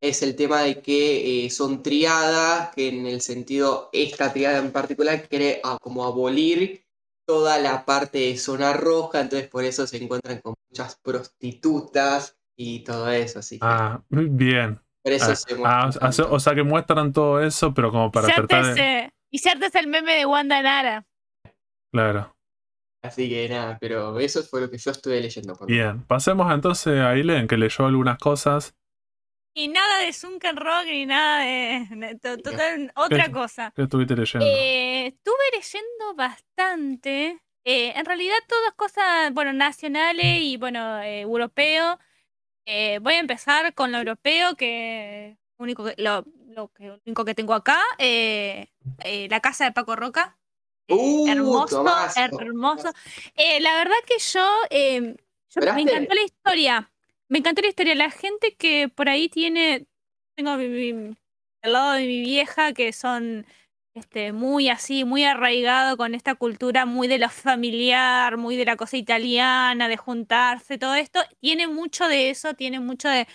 es el tema de que eh, son triadas, que en el sentido, esta triada en particular quiere ah, como abolir toda la parte de zona roja, entonces por eso se encuentran con muchas prostitutas y todo eso, así que Ah, bien. Eso Ah, se ah, o, sea, tanto. o sea que muestran todo eso, pero como para Cierto tratar es, de. eh, y cierto es el meme de Wanda Nara. Claro. Así que nada, pero eso fue lo que yo estuve leyendo. menos. Bien. Pasemos entonces a Aileen, que leyó algunas cosas. Y nada de Sunken Rock ni nada de. de to- total, otra ¿Qué? cosa. ¿Qué estuviste leyendo? Eh, estuve leyendo bastante. Eh, en realidad, todas cosas, bueno, nacionales y, bueno, eh, europeo. Eh, voy a empezar con lo europeo, que único que, lo, lo que, único que tengo acá. eh, eh, la casa de Paco Roca. Uh, hermoso, hermoso. La verdad que yo, yo- me encantó la historia. Me encantó la historia. La gente que por ahí tiene, tengo mi- mi- al lado de mi vieja, que son este, muy así, muy arraigado con esta cultura muy de lo familiar, muy de la cosa italiana, de juntarse, todo esto. Tiene mucho de eso, tiene mucho de...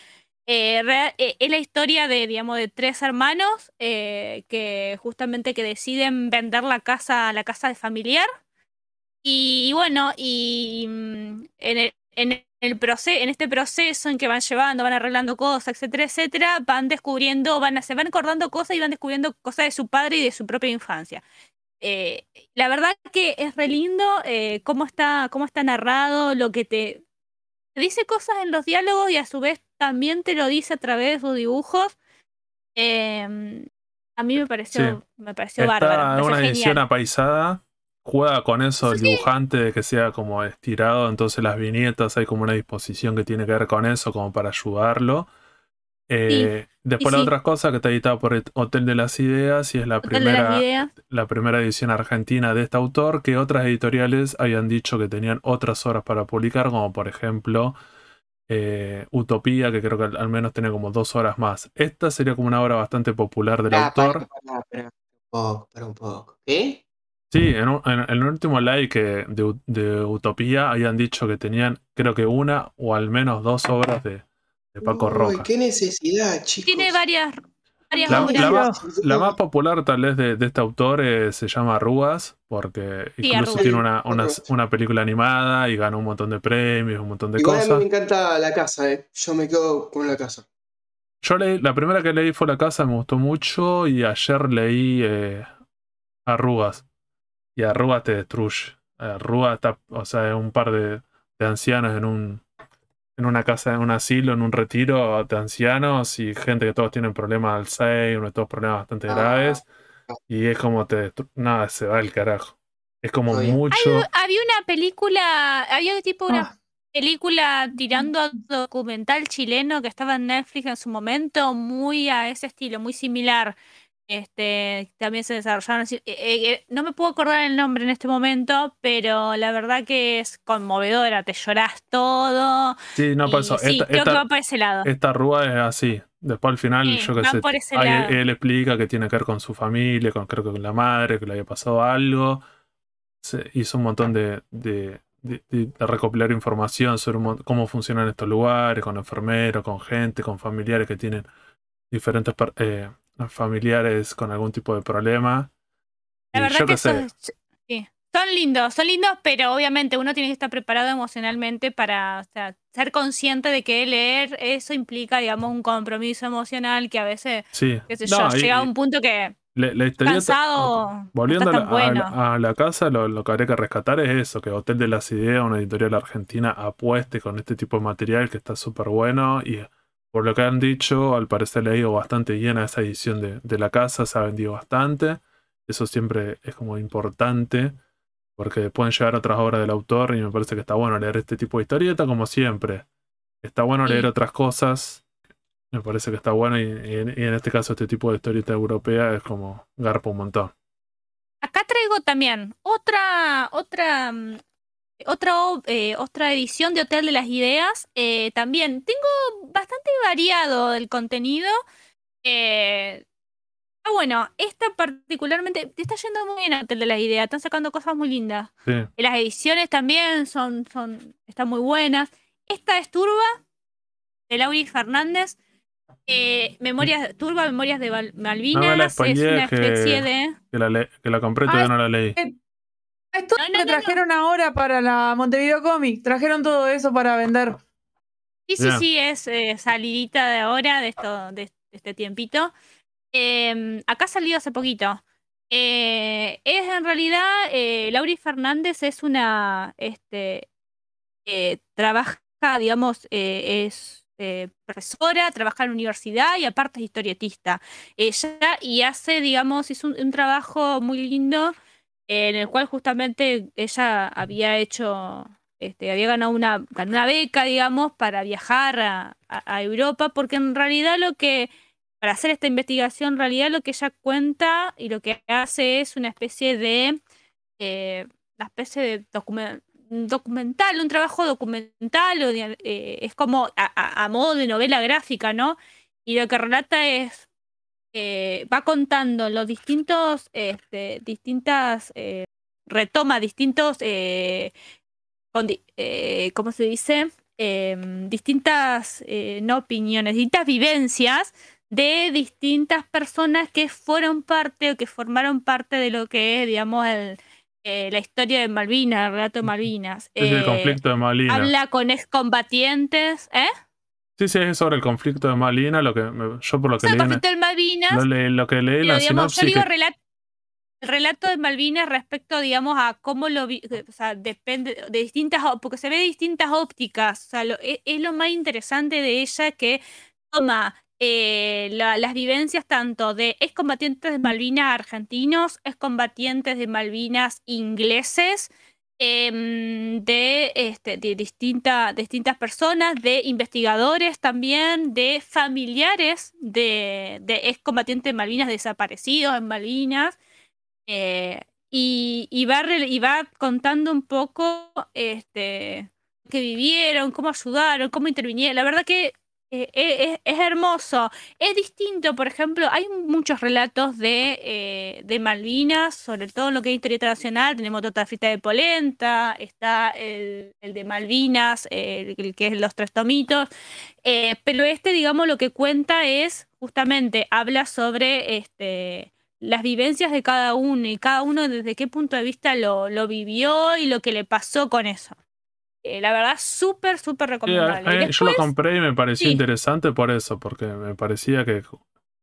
eh, rea- eh, es la historia de, digamos, de tres hermanos eh, que justamente que deciden vender la casa, la casa de familiar. Y, bueno, y mm, en el, en el proceso, en este proceso en que van llevando, van arreglando cosas, etcétera, etcétera, van descubriendo, van a, se van acordando cosas y van descubriendo cosas de su padre y de su propia infancia. Eh, la verdad que es re lindo eh, cómo está, cómo está narrado, lo que te, te dice cosas en los diálogos y a su vez también te lo dice a través de sus dibujos. Eh, a mí me pareció, me pareció bárbaro. Está me en pareció una edición genial. apaisada. Juega con eso el Sí. dibujante de que sea como estirado. Entonces las viñetas hay como una disposición que tiene que ver con eso, como para ayudarlo. Eh, después la sí. otra cosa que está editada por el Hotel de las Ideas y es la Hotel primera, la primera edición argentina de este autor, que otras editoriales habían dicho que tenían otras obras para publicar, como por ejemplo eh, Utopía, que creo que al, al menos tenía como dos horas más. Esta sería como una obra bastante popular del Ah, autor. pará, pará, pará, un poco, pará un poco. ¿Qué? Sí, en, un- en- en el último live que de, de Utopía habían dicho que tenían, creo que una o al menos dos obras de, de Paco Uy, Roca. qué necesidad, chicos. Tiene varias, varias La, obras. la más, la más popular tal vez de, de este autor eh, se llama Arrugas, porque Sí, incluso Arrugas. tiene una, una, película animada y ganó un montón de premios, un montón de Igual a mí cosas. me encanta la casa, eh. Yo me quedo con la casa. Yo leí, la primera que leí fue La Casa, me gustó mucho y ayer leí eh, Arrugas. Y Arrugas te destruye. Arrugas está, o sea, es un par de, de ancianos en un, en una casa, en un asilo, en un retiro de ancianos y gente que todos tienen problemas de Alzheimer, todos problemas bastante Ah. graves. Y es como te. Nada, se va el carajo. Es como mucho. Había una película, había tipo una Ah, película tirando a documental chileno que estaba en Netflix en su momento, muy a ese estilo, muy similar. Este, también se desarrollaron eh, eh, no me puedo acordar el nombre en este momento, pero la verdad que es conmovedora, te llorás todo. Sí, no, por eso. sí, esta, creo esta- que va por ese lado. esta rúa es así. Después al final, Sí, yo qué sé. por ese ahí lado. él explica que tiene que ver con su familia, con, creo que con la madre, que le había pasado algo. Se hizo un montón de, de, de- recopilar información sobre un cómo funcionan estos lugares, con enfermeros, con gente, con familiares que tienen diferentes eh, familiares con algún tipo de problema. La verdad yo que sé. sí, son lindos, son lindos, pero obviamente uno tiene que estar preparado emocionalmente para o sea, ser consciente de que leer eso implica, digamos, un compromiso emocional que a veces, Sí. qué sé No, yo, y- llega a un punto que la historieta- cansado Volviendo bueno. a la casa, lo, lo que habría que rescatar es eso, que Hotel de las Ideas, una editorial argentina, apueste con este tipo de material que está súper bueno y por lo que han dicho, al parecer le ha ido bastante bien a esa edición de, de la casa, se ha vendido bastante. Eso siempre es como importante porque pueden llegar otras obras del autor y me parece que está bueno leer este tipo de historieta como siempre. Está bueno leer otras cosas. Me parece que está bueno y, y en, y en este caso este tipo de historieta europea es como garpa un montón. Acá traigo también otra, otra, mm, otra, eh, otra edición de Hotel de las Ideas. Eh, también tengo bastante variado el contenido. Eh, ah, bueno, esta particularmente te está yendo muy bien Hotel de las Ideas. Están sacando cosas muy lindas. Sí. Las ediciones también son, son, están muy buenas. Esta es Turba, de Lauri Fernández. Memorias, Turba, Memorias de Malvinas. es una que- especie de. Que la, le- que la compré Ah, todavía no la leí. Esto No, no, que no, no. trajeron ahora para la Montevideo Comic. Trajeron todo eso para vender. Sí, sí, sí, es eh, salidita de ahora, de, esto, de, de este tiempito. Eh, acá salió hace poquito. Eh, es en realidad, eh, Lauri Fernández es una, este, eh, trabaja, digamos, eh, es eh, profesora, trabaja en la universidad y aparte es historietista. Ella y hace, digamos, hizo un, un trabajo muy lindo en el cual justamente ella había hecho, este, había ganado una, ganó una beca, digamos, para viajar a, Europa, porque en realidad lo que, para hacer esta investigación, en realidad lo que ella cuenta y lo que hace es una especie de, eh, una especie de documental, un trabajo documental, eh, es como a modo de novela gráfica, ¿no? Y lo que relata es eh, va contando los distintos, este, distintas, eh, retoma distintos, eh, eh, ¿cómo se dice? Em, distintas, eh, no opiniones, distintas vivencias de distintas personas que fueron parte o que formaron parte de lo que es, digamos, el, eh, la historia de Malvinas, el relato de Malvinas. Es el conflicto de Malina. habla con excombatientes, ¿eh? Sí, sí, es sobre el conflicto de Malina. Lo que me- yo por lo que el leí, en- conflicto de Malvinas. lo, le- lo que leí la digamos, yo sinopsis. digo que- relato, el relato de Malvinas respecto, digamos, a cómo lo vi, o sea, depende de distintas, porque se ve de distintas ópticas, o sea, lo- e- es, lo más interesante de ella que toma eh, la- las vivencias tanto de excombatientes de Malvinas argentinos, excombatientes de Malvinas ingleses, em, de, este, de distinta- distintas personas, de investigadores también, de familiares de, de excombatientes Malvinas desaparecidos en Malvinas. eh, y, y va, y va contando un poco este, que vivieron, cómo ayudaron, cómo intervinieron. La verdad que eh, es, es hermoso. Es distinto, por ejemplo, hay muchos relatos de, eh, Malvinas, sobre todo en lo que es historieta nacional. Tenemos Tota Frita de Polenta, está el, de Malvinas, el, el que es Los Tres Tomitos. Eh, pero este, digamos, lo que cuenta es justamente, habla sobre este, las vivencias de cada uno y cada uno desde qué punto de vista lo, lo vivió y lo que le pasó con eso. Eh, la verdad, súper, súper recomendable. yo lo compré y me pareció sí. interesante por eso, porque me parecía que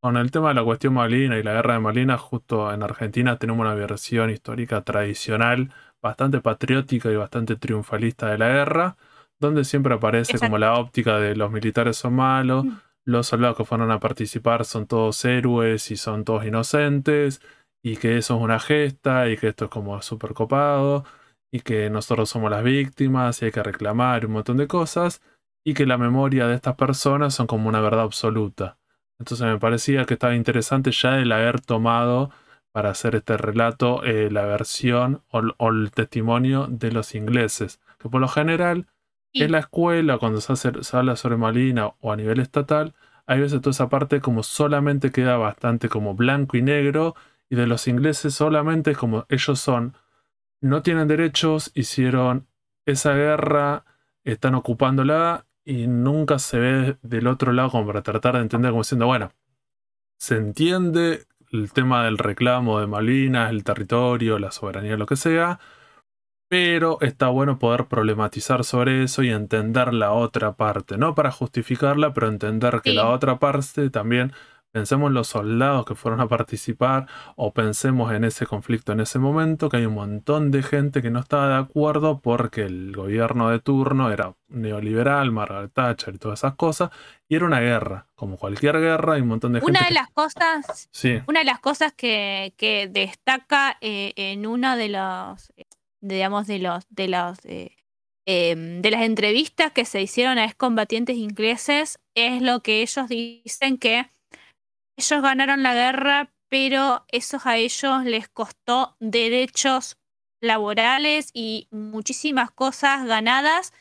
con el tema de la cuestión Malina y la guerra de Malina, justo en Argentina tenemos una versión histórica tradicional, bastante patriótica y bastante triunfalista de la guerra, donde siempre aparece como la óptica de los militares son malos, Mm. los soldados que fueron a participar son todos héroes y son todos inocentes, y que eso es una gesta, y que esto es como súper copado, y que nosotros somos las víctimas, y hay que reclamar un montón de cosas, y que la memoria de estas personas son como una verdad absoluta. Entonces me parecía que estaba interesante ya el haber tomado para hacer este relato eh, la versión o, o el testimonio de los ingleses, que por lo general Sí. en la escuela, cuando se, hace- se habla sobre Malvina o a nivel estatal, hay veces toda esa parte como solamente queda bastante como blanco y negro, y de los ingleses solamente como ellos son, no tienen derechos, hicieron esa guerra, están ocupándola, y nunca se ve del otro lado como para tratar de entender como diciendo, bueno, se entiende el tema del reclamo de Malvinas, el territorio, la soberanía, lo que sea, pero está bueno poder problematizar sobre eso y entender la otra parte, no para justificarla, pero entender que Sí. la otra parte también, pensemos en los soldados que fueron a participar o pensemos en ese conflicto en ese momento, que hay un montón de gente que no estaba de acuerdo porque el gobierno de turno era neoliberal, Margaret Thatcher y todas esas cosas, y era una guerra, como cualquier guerra, hay un montón de gente... Una de que- las cosas, Sí, una de las cosas que, que destaca eh, en una de los, digamos, de los, de los, eh, em, de las entrevistas que se hicieron a excombatientes ingleses es lo que ellos dicen que ellos ganaron la guerra, pero eso a ellos les costó derechos laborales y muchísimas cosas ganadas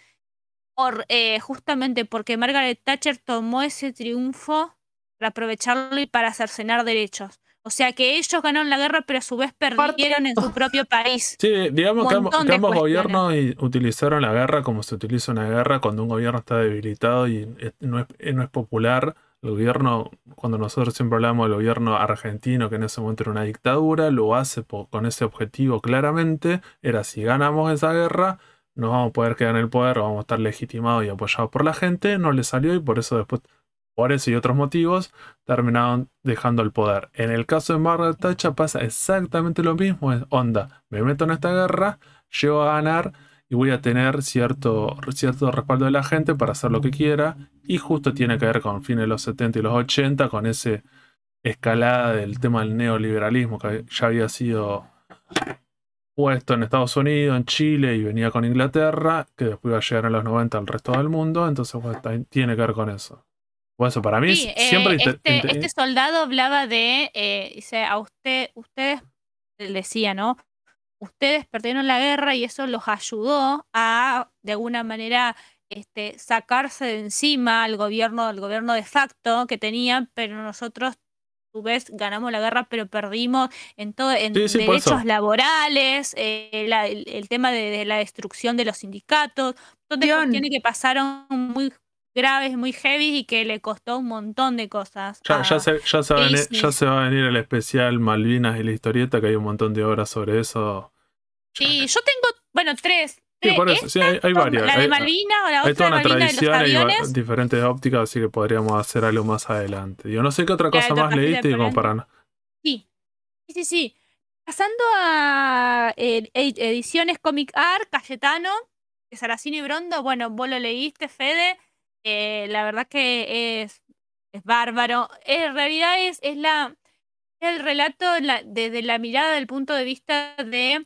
por, eh, justamente porque Margaret Thatcher tomó ese triunfo para aprovecharlo y para cercenar derechos. O sea que ellos ganaron la guerra, pero a su vez perdieron en su propio país. Sí, digamos que, ambos- que gobiernos y- utilizaron la guerra como se utiliza una guerra cuando un gobierno está debilitado y no es, eh, no es popular. El gobierno, cuando nosotros siempre hablamos del gobierno argentino, que en ese momento era una dictadura, lo hace con ese objetivo claramente, era si ganamos esa guerra, nos vamos a poder quedar en el poder, vamos a estar legitimados y apoyados por la gente, no le salió y por eso después, por eso y otros motivos, terminaron dejando el poder. En el caso de Margaret Thatcher pasa exactamente lo mismo, es onda, me meto en esta guerra, llego a ganar y voy a tener cierto, cierto respaldo de la gente para hacer lo que quiera y justo tiene que ver con fines de los 70 y los 80, con ese escalada del tema del neoliberalismo que ya había sido puesto en Estados Unidos, en Chile y venía con Inglaterra, que después iba a llegar en los 90 al resto del mundo, entonces bueno, también tiene que ver con eso. Eso para mí Sí, es- siempre eh, inte- este, este soldado hablaba de, eh, dice, a usted, ustedes, decía, ¿no? Ustedes perdieron la guerra y eso los ayudó a, de alguna manera, este, sacarse de encima al gobierno, al gobierno de facto que tenían, pero nosotros, a su vez, ganamos la guerra, pero perdimos en todo, en Sí, sí, derechos laborales, eh, la- el, el tema de, de la destrucción de los sindicatos, donde Cuestión. cuestiones que pasaron muy graves, muy heavy y que le costó un montón de cosas. Ya, se, ya, se va venir, ya se va a venir el especial Malvinas y la historieta, que hay un montón de obras sobre eso. Sí, yo tengo, bueno, tres. Sí, por eso, sí, hay, hay varias. La de Hay, Malvinas o la hay otra toda de una tradición y va- aviones. diferentes ópticas, así que podríamos hacer algo más adelante. Yo no sé qué otra cosa más leíste y como para... Sí, sí, sí, sí. Pasando a eh, ed- ediciones Comic Art, Cayetano, de Saracino y Brondo, bueno, vos lo leíste, Fede, eh, la verdad que es, es bárbaro. En realidad es, es la el relato la- desde la mirada del punto de vista de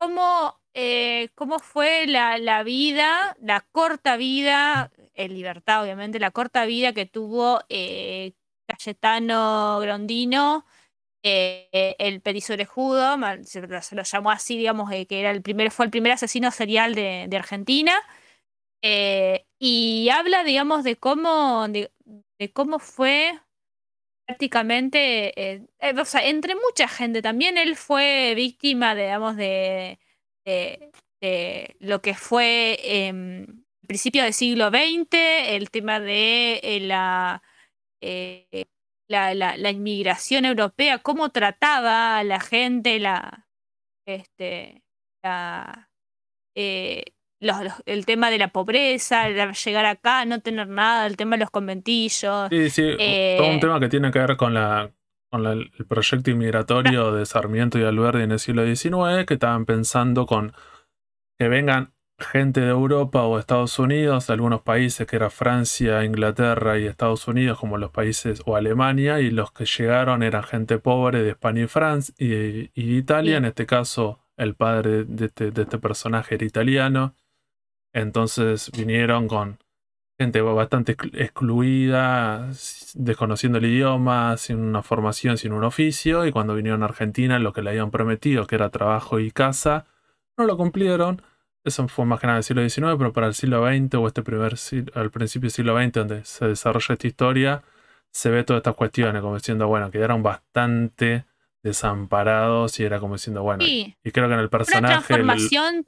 cómo, eh, cómo fue la, la vida, la corta vida, en libertad obviamente, la corta vida que tuvo eh, Cayetano Grondino, eh, el Petiso Orejudo, ma- se, lo- llamó así, digamos, eh, que era el primer, fue el primer asesino serial de, Argentina. y habla, digamos, de cómo, de, cómo fue prácticamente, o sea, entre mucha gente también él fue víctima, digamos, de, de, de lo que fue em, principio del siglo XX, el tema de eh, la, eh, la, la, la inmigración europea, cómo trataba a la gente, la, este, la, eh, los- los- el tema de la pobreza, el llegar acá, no tener nada, el tema de los conventillos. Sí, sí, Eh, todo un tema que tiene que ver con la con la- el proyecto inmigratorio de Sarmiento y Alberdi en el siglo XIX, que estaban pensando con que vengan gente de Europa o Estados Unidos, de algunos países que era Francia, Inglaterra y Estados Unidos, como los países o Alemania, y los que llegaron eran gente pobre de España y Francia y, Italia. Sí. En este caso, el padre de este, de este personaje era italiano. Entonces vinieron con gente bastante exclu- excluida, desconociendo el idioma, sin una formación, sin un oficio, y cuando vinieron a Argentina lo que le habían prometido, que era trabajo y casa, no lo cumplieron. Eso fue más que nada del siglo XIX, pero para el siglo XX o este primer siglo, al principio del siglo XX, donde se desarrolla esta historia, se ve todas estas cuestiones, como diciendo, bueno, quedaron bastante desamparados y era como diciendo, bueno, Sí, y creo que en el personaje... transformación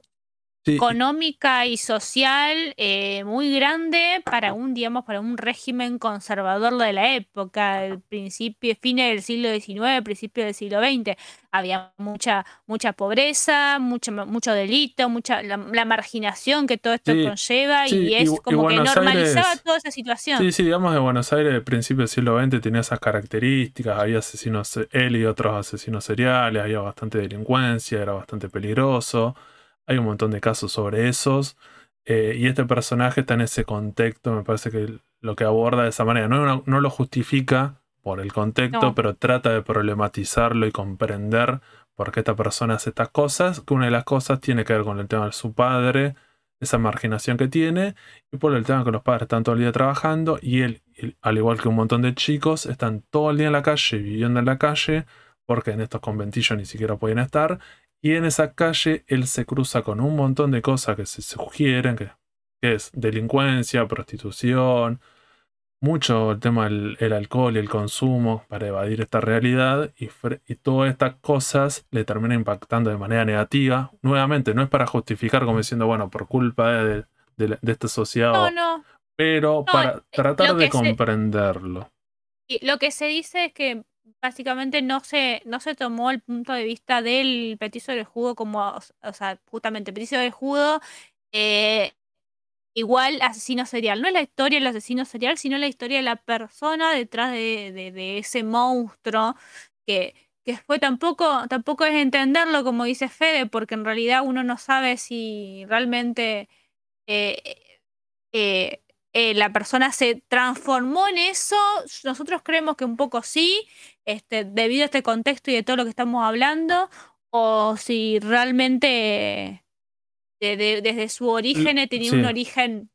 sí, económica y social eh, muy grande para un, digamos, para un régimen conservador de la época, el principio, fines del siglo XIX, principio del siglo XX. Había mucha, mucha pobreza, mucho, mucho delito, mucha la, la marginación que todo esto Sí, conlleva sí, y es y como que normalizaba Aires- toda esa situación. Sí, sí, digamos de Buenos Aires, al principio del siglo XX tenía esas características, había asesinos, él y otros asesinos seriales, había bastante delincuencia, era bastante peligroso, hay un montón de casos sobre esos, eh, y este personaje está en ese contexto, me parece que lo que aborda de esa manera, no, no- lo justifica por el contexto, No. pero trata de problematizarlo y comprender por qué esta persona hace estas cosas, que una de las cosas tiene que ver con el tema de su padre, esa marginación que tiene, y por el tema que los padres están todo el día trabajando y él, al igual que un montón de chicos, están todo el día en la calle, viviendo en la calle, porque en estos conventillos ni siquiera pueden estar. Y en esa calle él se cruza con un montón de cosas que se sugieren, que, que es delincuencia, prostitución, mucho el tema del el alcohol y el consumo para evadir esta realidad y, y todas estas cosas le terminan impactando de manera negativa. Nuevamente, no es para justificar como diciendo, bueno, por culpa de, de de esta sociedad, No, no. pero No, para eh, tratar de se- comprenderlo. Y lo que se dice es que básicamente no se, no se tomó el punto de vista del petiso del judo como, o sea, justamente petiso del judo eh, igual asesino serial. No es la historia del asesino serial, sino la historia de la persona detrás de, de- de ese monstruo que, que fue tampoco, tampoco es entenderlo como dice Fede, porque en realidad uno no sabe si realmente eh, eh, eh, la persona se transformó en eso. Nosotros creemos que un poco sí, este, debido a este contexto y de todo lo que estamos hablando, o si realmente de- de- desde su origen tenía un sí. origen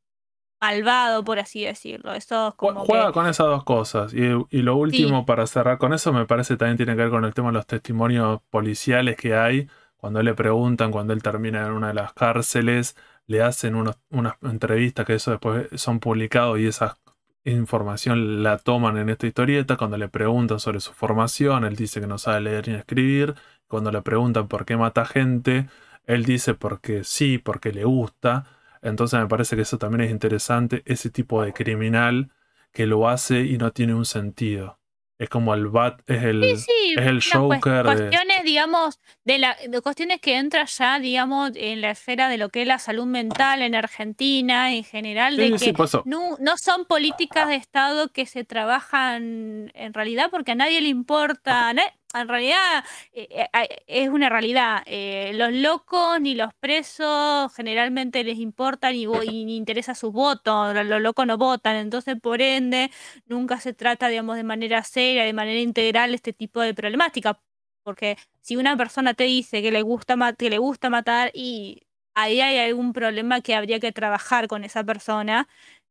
malvado, por así decirlo. Eso es como Juega que- con esas dos cosas. Y, y lo último, para cerrar con eso, me parece también tiene que ver con el tema de los testimonios policiales que hay. Cuando le preguntan, cuando él termina en una de las cárceles, le hacen unos- unas entrevistas que eso después son publicados y esa información la toman en esta historieta. Cuando le preguntan sobre su formación, él dice que no sabe leer ni escribir. Cuando le preguntan por qué mata gente, él dice porque sí, porque le gusta. Entonces me parece que eso también es interesante, ese tipo de criminal que lo hace y no tiene un sentido. Es como el bat, es el, Sí, sí, es el Joker de- cuestiones, digamos, de la de cuestiones que entran ya, digamos, en la esfera de lo que es la salud mental en Argentina en general, de Sí, que por eso. no, no son políticas de Estado que se trabajan en realidad porque a nadie le importa. na- En realidad eh, eh, es una realidad. eh, los locos ni los presos generalmente les importan y, y ni interesa sus votos. Los los locos no votan. Entonces, por ende, nunca se trata, digamos, de manera seria, de manera integral este tipo de problemática. Porque si una persona te dice que le gusta, que le gusta matar y ahí hay algún problema que habría que trabajar con esa persona.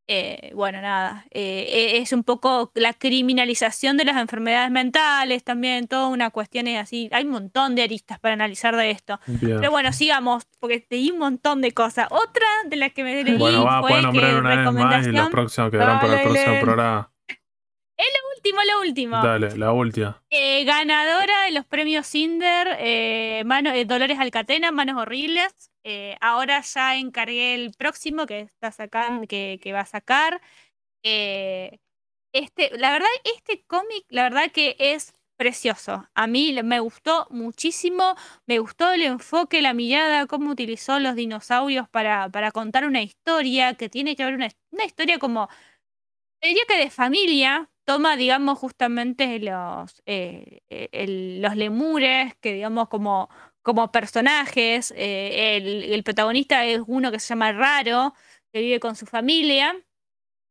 Eh, bueno, nada, eh, es un poco la criminalización de las enfermedades mentales también, toda una cuestión es así. Hay un montón de aristas para analizar de esto. Bien. Pero bueno, sigamos, porque te di un montón de cosas. Otra de las que me leí Bueno, va, fue pueden nombrar que una vez más y quedarán para el próximo programa. Último, lo último. Dale, la última. Eh, ganadora de los premios Cinder, eh, Mano- eh, Dolores Alcatena, Manos Horribles. Eh, ahora ya encargué el próximo que está sacando, que, que va a sacar. Eh, este, la verdad, este cómic, la verdad que es precioso. A mí me gustó muchísimo, me gustó el enfoque, la mirada, cómo utilizó los dinosaurios para, para contar una historia que tiene que ver una, una historia como diría que de familia toma, digamos, justamente los, eh, eh, lemures, que digamos como, como personajes. Eh, el, el protagonista es uno que se llama Raro, que vive con su familia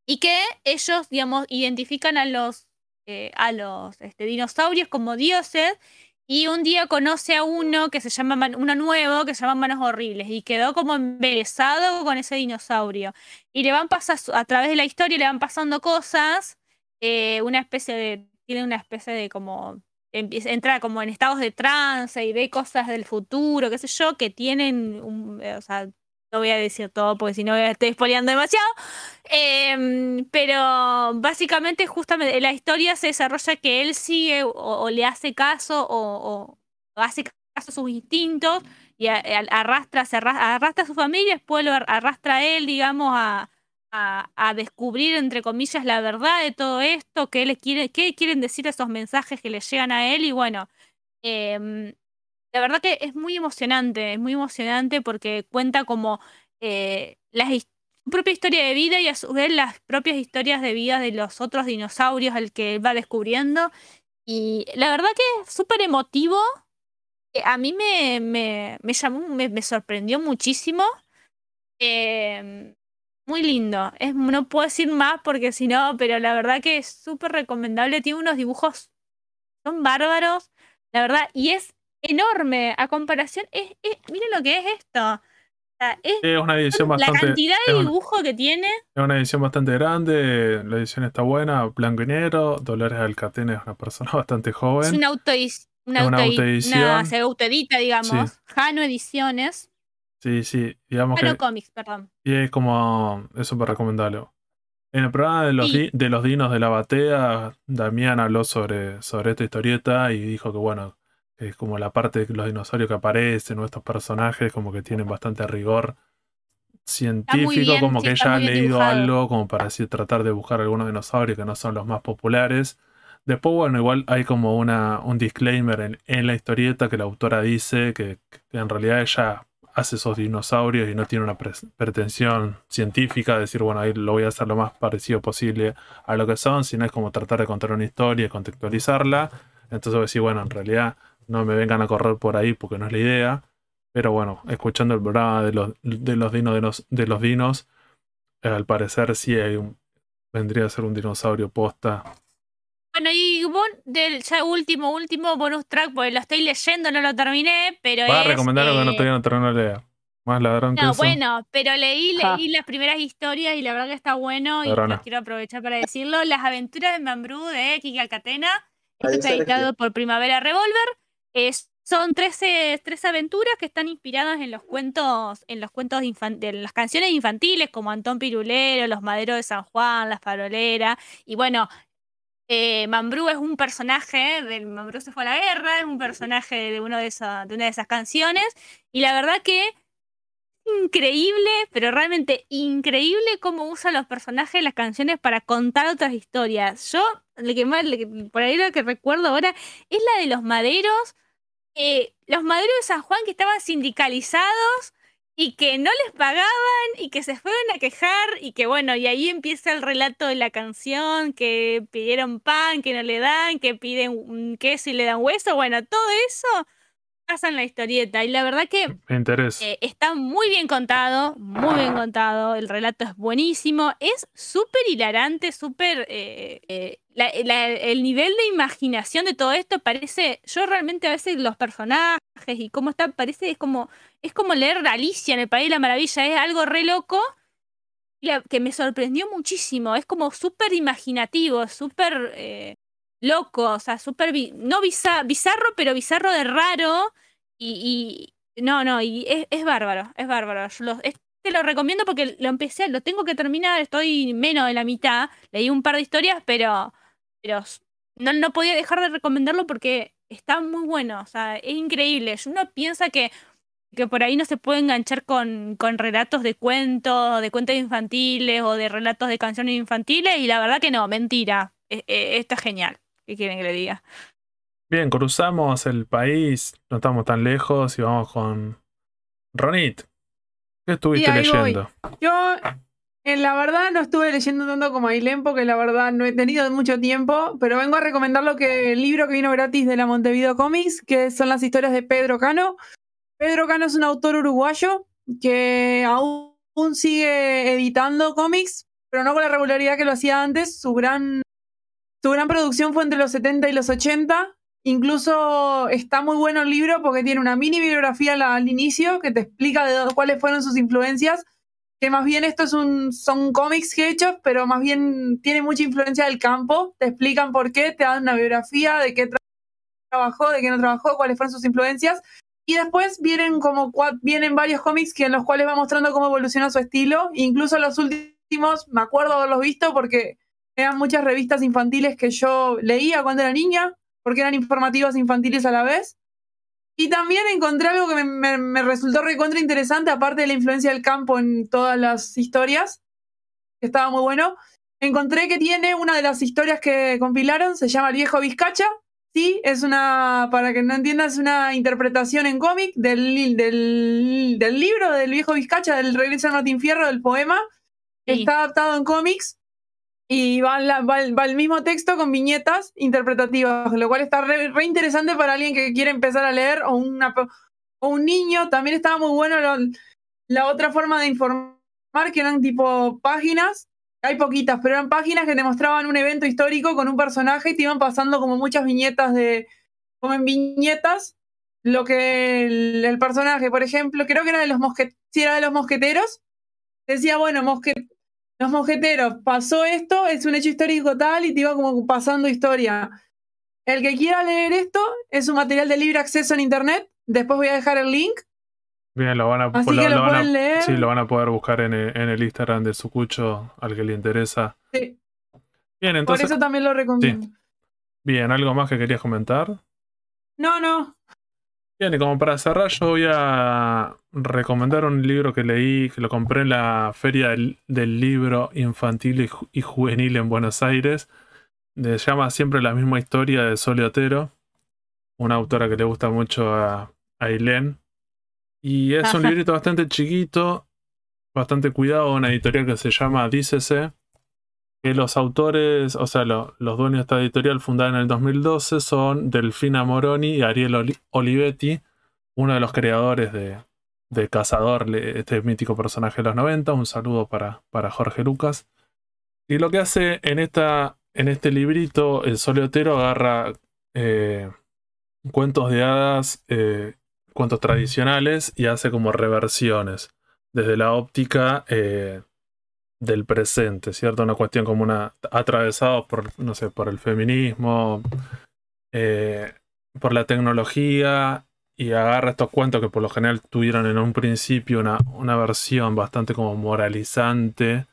y que ellos, digamos, identifican a los, eh, a los este, dinosaurios como dioses y un día conoce a uno que se llama, uno nuevo que se llama Manos Horribles y quedó como embelesado con ese dinosaurio. Y le van pasando, a través de la historia le van pasando cosas, eh, una especie de, tiene una especie de como, entra como en estados de trance y ve cosas del futuro, qué sé yo, que tienen, un, eh, o sea, no voy a decir todo porque si no estoy spoileando demasiado. Em, pero básicamente, justamente, la historia se desarrolla que él sigue o, le hace caso o, hace caso a sus instintos y a- a- arrastra, se arra- arrastra a su familia, después lo ar- arrastra a él, digamos, a, a, descubrir, entre comillas, la verdad de todo esto, qué, le quiere, qué quieren decir esos mensajes que le llegan a él y bueno. em, la verdad que es muy emocionante, es muy emocionante porque cuenta como eh, las propia historia de vida y a su vez las propias historias de vida de los otros dinosaurios al que él va descubriendo. Y la verdad que es súper emotivo. eh, A mí me, me, me llamó, me, me sorprendió muchísimo. Em, muy lindo. Es, no puedo decir más porque si no, pero la verdad que es súper recomendable. Tiene unos dibujos, son bárbaros, la verdad, y es enorme a comparación. Es, es, miren lo que es esto. O sea, es Es una edición la bastante. cantidad es de una- dibujo que tiene. Es una edición bastante grande, la edición está buena, blanco y negro. Dolores Alcatena es una persona bastante Es joven. una autoedición. Una, Es una autoedi- autoedición. una- se autoedita, digamos. Sí. Jano Ediciones. Sí, sí, digamos Jano que Comics, perdón. y es como, es súper recomendable. En el programa de los, Sí. di- de los dinos de la batea, Damián habló sobre, sobre esta historieta y dijo que bueno, es como la parte de los dinosaurios que aparecen, o estos personajes como que tienen bastante rigor científico, bien, como sí, que ella ha leído dibujado. algo como para así tratar de buscar algunos dinosaurios que no son los más populares. Después, bueno, igual hay como una, un disclaimer en, en la historieta que la autora dice que, que en realidad ella hace esos dinosaurios y no tiene una pretensión científica de decir, bueno, ahí lo voy a hacer lo más parecido posible a lo que son, sino es como tratar de contar una historia y contextualizarla. Entonces voy a decir, bueno, en realidad no me vengan a correr por ahí porque no es la idea. Pero bueno, escuchando el programa de los, de los dinos de los, de los dinos, al parecer sí hay un, vendría a ser un dinosaurio posta. Bueno, y bon- del ya último, último bonus track, porque lo estoy leyendo, no lo terminé, pero Vas a recomendar algo que no eh, todavía no terminó de leer. Más ladrón que No, eso. bueno, pero leí, Ah. leí las primeras historias y la verdad que está bueno y Ladrona. lo quiero aprovechar para decirlo. Las aventuras de Mambrú de Kiki Alcatena. Esto está editado por Primavera Revolver. Es- son 13, 13 aventuras que están inspiradas en los cuentos, en los cuentos de las canciones infantiles, como Antón Pirulero, Los Maderos de San Juan, Las Faroleras. Y bueno, eh, Mambrú es un personaje del Mambrú se fue a la guerra, es un personaje de, una de esas canciones. Y la verdad que increíble, pero realmente increíble cómo usan los personajes las canciones para contar otras historias. Yo, lo que más, por ahí lo que recuerdo ahora es la de los maderos. eh, los maderos de San Juan que estaban sindicalizados y que no les pagaban y que se fueron a quejar y que bueno, y ahí empieza el relato de la canción, que pidieron pan, que no le dan, que piden queso y le dan hueso. Bueno, todo eso pasa en la historieta y la verdad que Me eh, está muy bien contado, muy bien contado. El relato es buenísimo. Es súper hilarante, súper. eh, eh, la- la- el nivel de imaginación de todo esto parece. Yo realmente a veces los personajes y cómo está, parece. Es como, es como leer Alicia en el País de la Maravilla. Es algo re loco. que me sorprendió muchísimo. Es como súper imaginativo, súper eh, loco. O sea, súper. No biza- bizarro, pero bizarro de raro. Y, no, no, y es, es bárbaro, es bárbaro. Yo lo- este lo recomiendo porque lo empecé, lo tengo que terminar, estoy menos de la mitad. Leí un par de historias, pero, pero no podía dejar de recomendarlo porque está muy bueno. O sea, es increíble. Uno piensa que, que por ahí no se puede enganchar con, con relatos de cuentos, de cuentos infantiles o de relatos de canciones infantiles, y la verdad que no, mentira. E- e- Esto es genial. ¿Qué quieren que le diga? Bien, cruzamos el país, no estamos tan lejos y vamos con Ronit. ¿Qué estuviste ahí voy. leyendo? Yo, en la verdad, no estuve leyendo tanto como Ailén porque la verdad no he tenido mucho tiempo, pero vengo a recomendar lo que el libro que vino gratis de la Montevideo Comics, que son las historias de Pedro Cano. Pedro Cano es un autor uruguayo que aún sigue editando cómics, pero no con la regularidad que lo hacía antes. Su gran, su gran producción fue entre los 70 y los 80. Incluso está muy bueno el libro porque tiene una mini bibliografía al, inicio que te explica de cuáles fueron sus influencias. Que más bien esto es un, son cómics que hechos, pero más bien tiene mucha influencia del campo. Te explican por qué, te dan una biografía de qué trabajó, de qué no trabajó, cuáles fueron sus influencias. Y después vienen como vienen varios cómics que en los cuales va mostrando cómo evoluciona su estilo. Incluso los últimos, me acuerdo haberlos visto porque eran muchas revistas infantiles que yo leía cuando era niña, porque eran informativas infantiles a la vez. Y también encontré algo que me, me, resultó recontra interesante, aparte de la influencia del campo en todas las historias, que estaba muy bueno. Encontré que tiene una de las historias que compilaron, se llama El viejo Vizcacha, Sí, es una, para que no entiendas, una interpretación en cómic del, del, del, libro del viejo Vizcacha, del Regreso al Martín Fierro, del poema. Está adaptado en cómics y va, va, el mismo texto con viñetas interpretativas, lo cual está re, interesante para alguien que quiere empezar a leer o, una, o un niño. También estaba muy bueno la otra forma de informar, que eran tipo páginas hay poquitas, pero eran páginas que te mostraban un evento histórico con un personaje y te iban pasando como muchas viñetas de. como en viñetas. Lo que el, personaje, por ejemplo, creo que era de los mosqueteros. Si decía, bueno, los mosqueteros, pasó esto, es un hecho histórico tal, y te iba como pasando historia. El que quiera leer esto es un material de libre acceso en internet. Después voy a dejar el link Bien, lo van a, Así lo, lo, van a Sí, lo van a poder buscar en el, en el Instagram de Sucucho, al que le interesa. Sí. Bien, entonces. Por eso también lo recomiendo. Bien, ¿algo más que querías comentar? No, no. Bien, y como para cerrar, yo voy a recomendar un libro que leí, que lo compré en la Feria del, Libro Infantil y, Juvenil en Buenos Aires. Se llama Siempre la misma historia de Sole Otero, una autora que le gusta mucho a, a y es un librito bastante chiquito, bastante cuidado, una editorial que se llama Dícese, que los autores, o sea, los dueños de esta editorial fundada en el 2012 son Delfina Moroni y Ariel Olivetti, uno de los creadores de, de Cazador, este mítico personaje de los 90. Un saludo para, para Jorge Lucas. Y lo que hace en, esta, en este librito, el soleotero agarra eh, cuentos de hadas eh, cuentos tradicionales y hace como reversiones desde la óptica eh, del presente, ¿cierto? Una cuestión como una atravesado por, no sé, por el feminismo, eh, por la tecnología y agarra estos cuentos que por lo general tuvieron en un principio una, una versión bastante como moralizante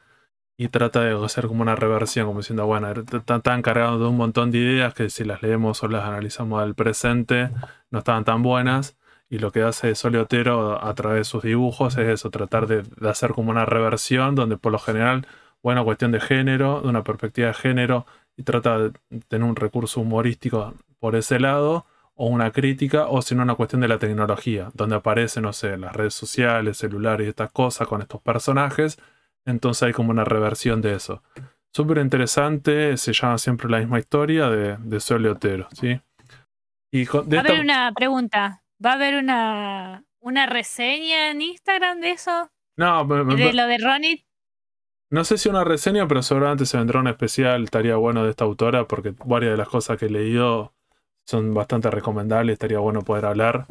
y trata de hacer como una reversión, como diciendo, bueno, están tan cargados de un montón de ideas que si las leemos o las analizamos del presente no estaban tan buenas y lo que hace Otero a través de sus dibujos es eso, tratar de, hacer como una reversión donde por lo general, bueno, cuestión de género, de una perspectiva de género, y trata de tener un recurso humorístico por ese lado, o una crítica, o si no una cuestión de la tecnología, donde aparecen, no sé, las redes sociales, celulares y estas cosas con estos personajes, entonces hay como una reversión de eso. Súper interesante, se llama siempre la misma historia de, de Otero, ¿sí? Y de a ver, una pregunta. ¿Va a haber una, una reseña en Instagram de eso? No, de lo de Ronnie. No sé si una reseña, pero seguramente se vendrá un especial, estaría bueno de esta autora, porque varias de las cosas que he leído son bastante recomendables, estaría bueno poder hablar.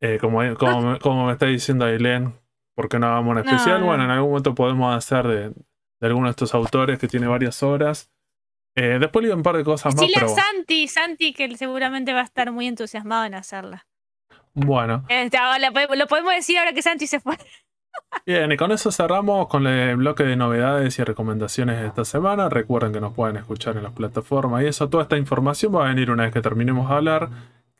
Eh, como, como, como, me está diciendo Ailén, ¿por qué no hagamos un especial? Bueno, en algún momento podemos hacer de, de alguno de estos autores que tiene varias obras. Eh, después leo un par de cosas más. Sí, la Santi, Santi, que seguramente va a estar muy entusiasmado en hacerla. Bueno. Este, lo podemos decir ahora que Santi se fue. Bien, y con eso cerramos con el bloque de novedades y recomendaciones de esta semana. Recuerden que nos pueden escuchar en las plataformas y eso, toda esta información va a venir una vez que terminemos de hablar,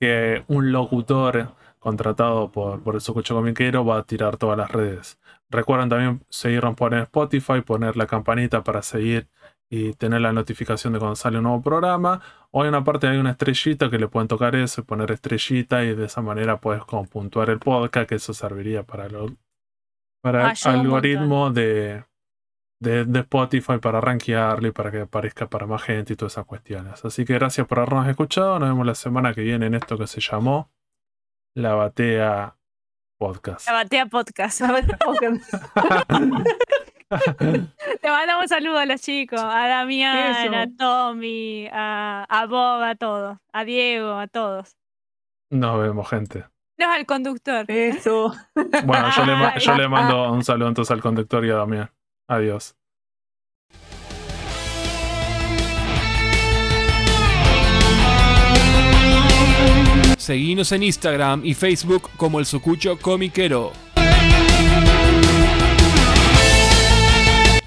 que un locutor contratado por, por el Socucho Comiquero va a tirar todas las redes. Recuerden también seguirnos por Spotify, poner la campanita para seguir y tener la notificación de cuando sale un nuevo programa. O en una parte hay una estrellita que le pueden tocar eso y poner estrellita y de esa manera puedes como puntuar el podcast, que eso serviría para, el para algoritmo de, de, Spotify, para rankearlo y para que aparezca para más gente y todas esas cuestiones. Así que gracias por habernos escuchado. Nos vemos la semana que viene en esto que se llamó La Batea Podcast. La batea podcast. Te mandamos saludos a los chicos, a Damián, Eso. a Tommy, a, a Bob, a todos, a Diego, a todos. Nos vemos, gente. No al conductor. Eso. Bueno, yo le, ma- Ay. yo le mando un saludo entonces al conductor y a Damián. Adiós. Seguinos en Instagram y Facebook como el Sucucho Comiquero.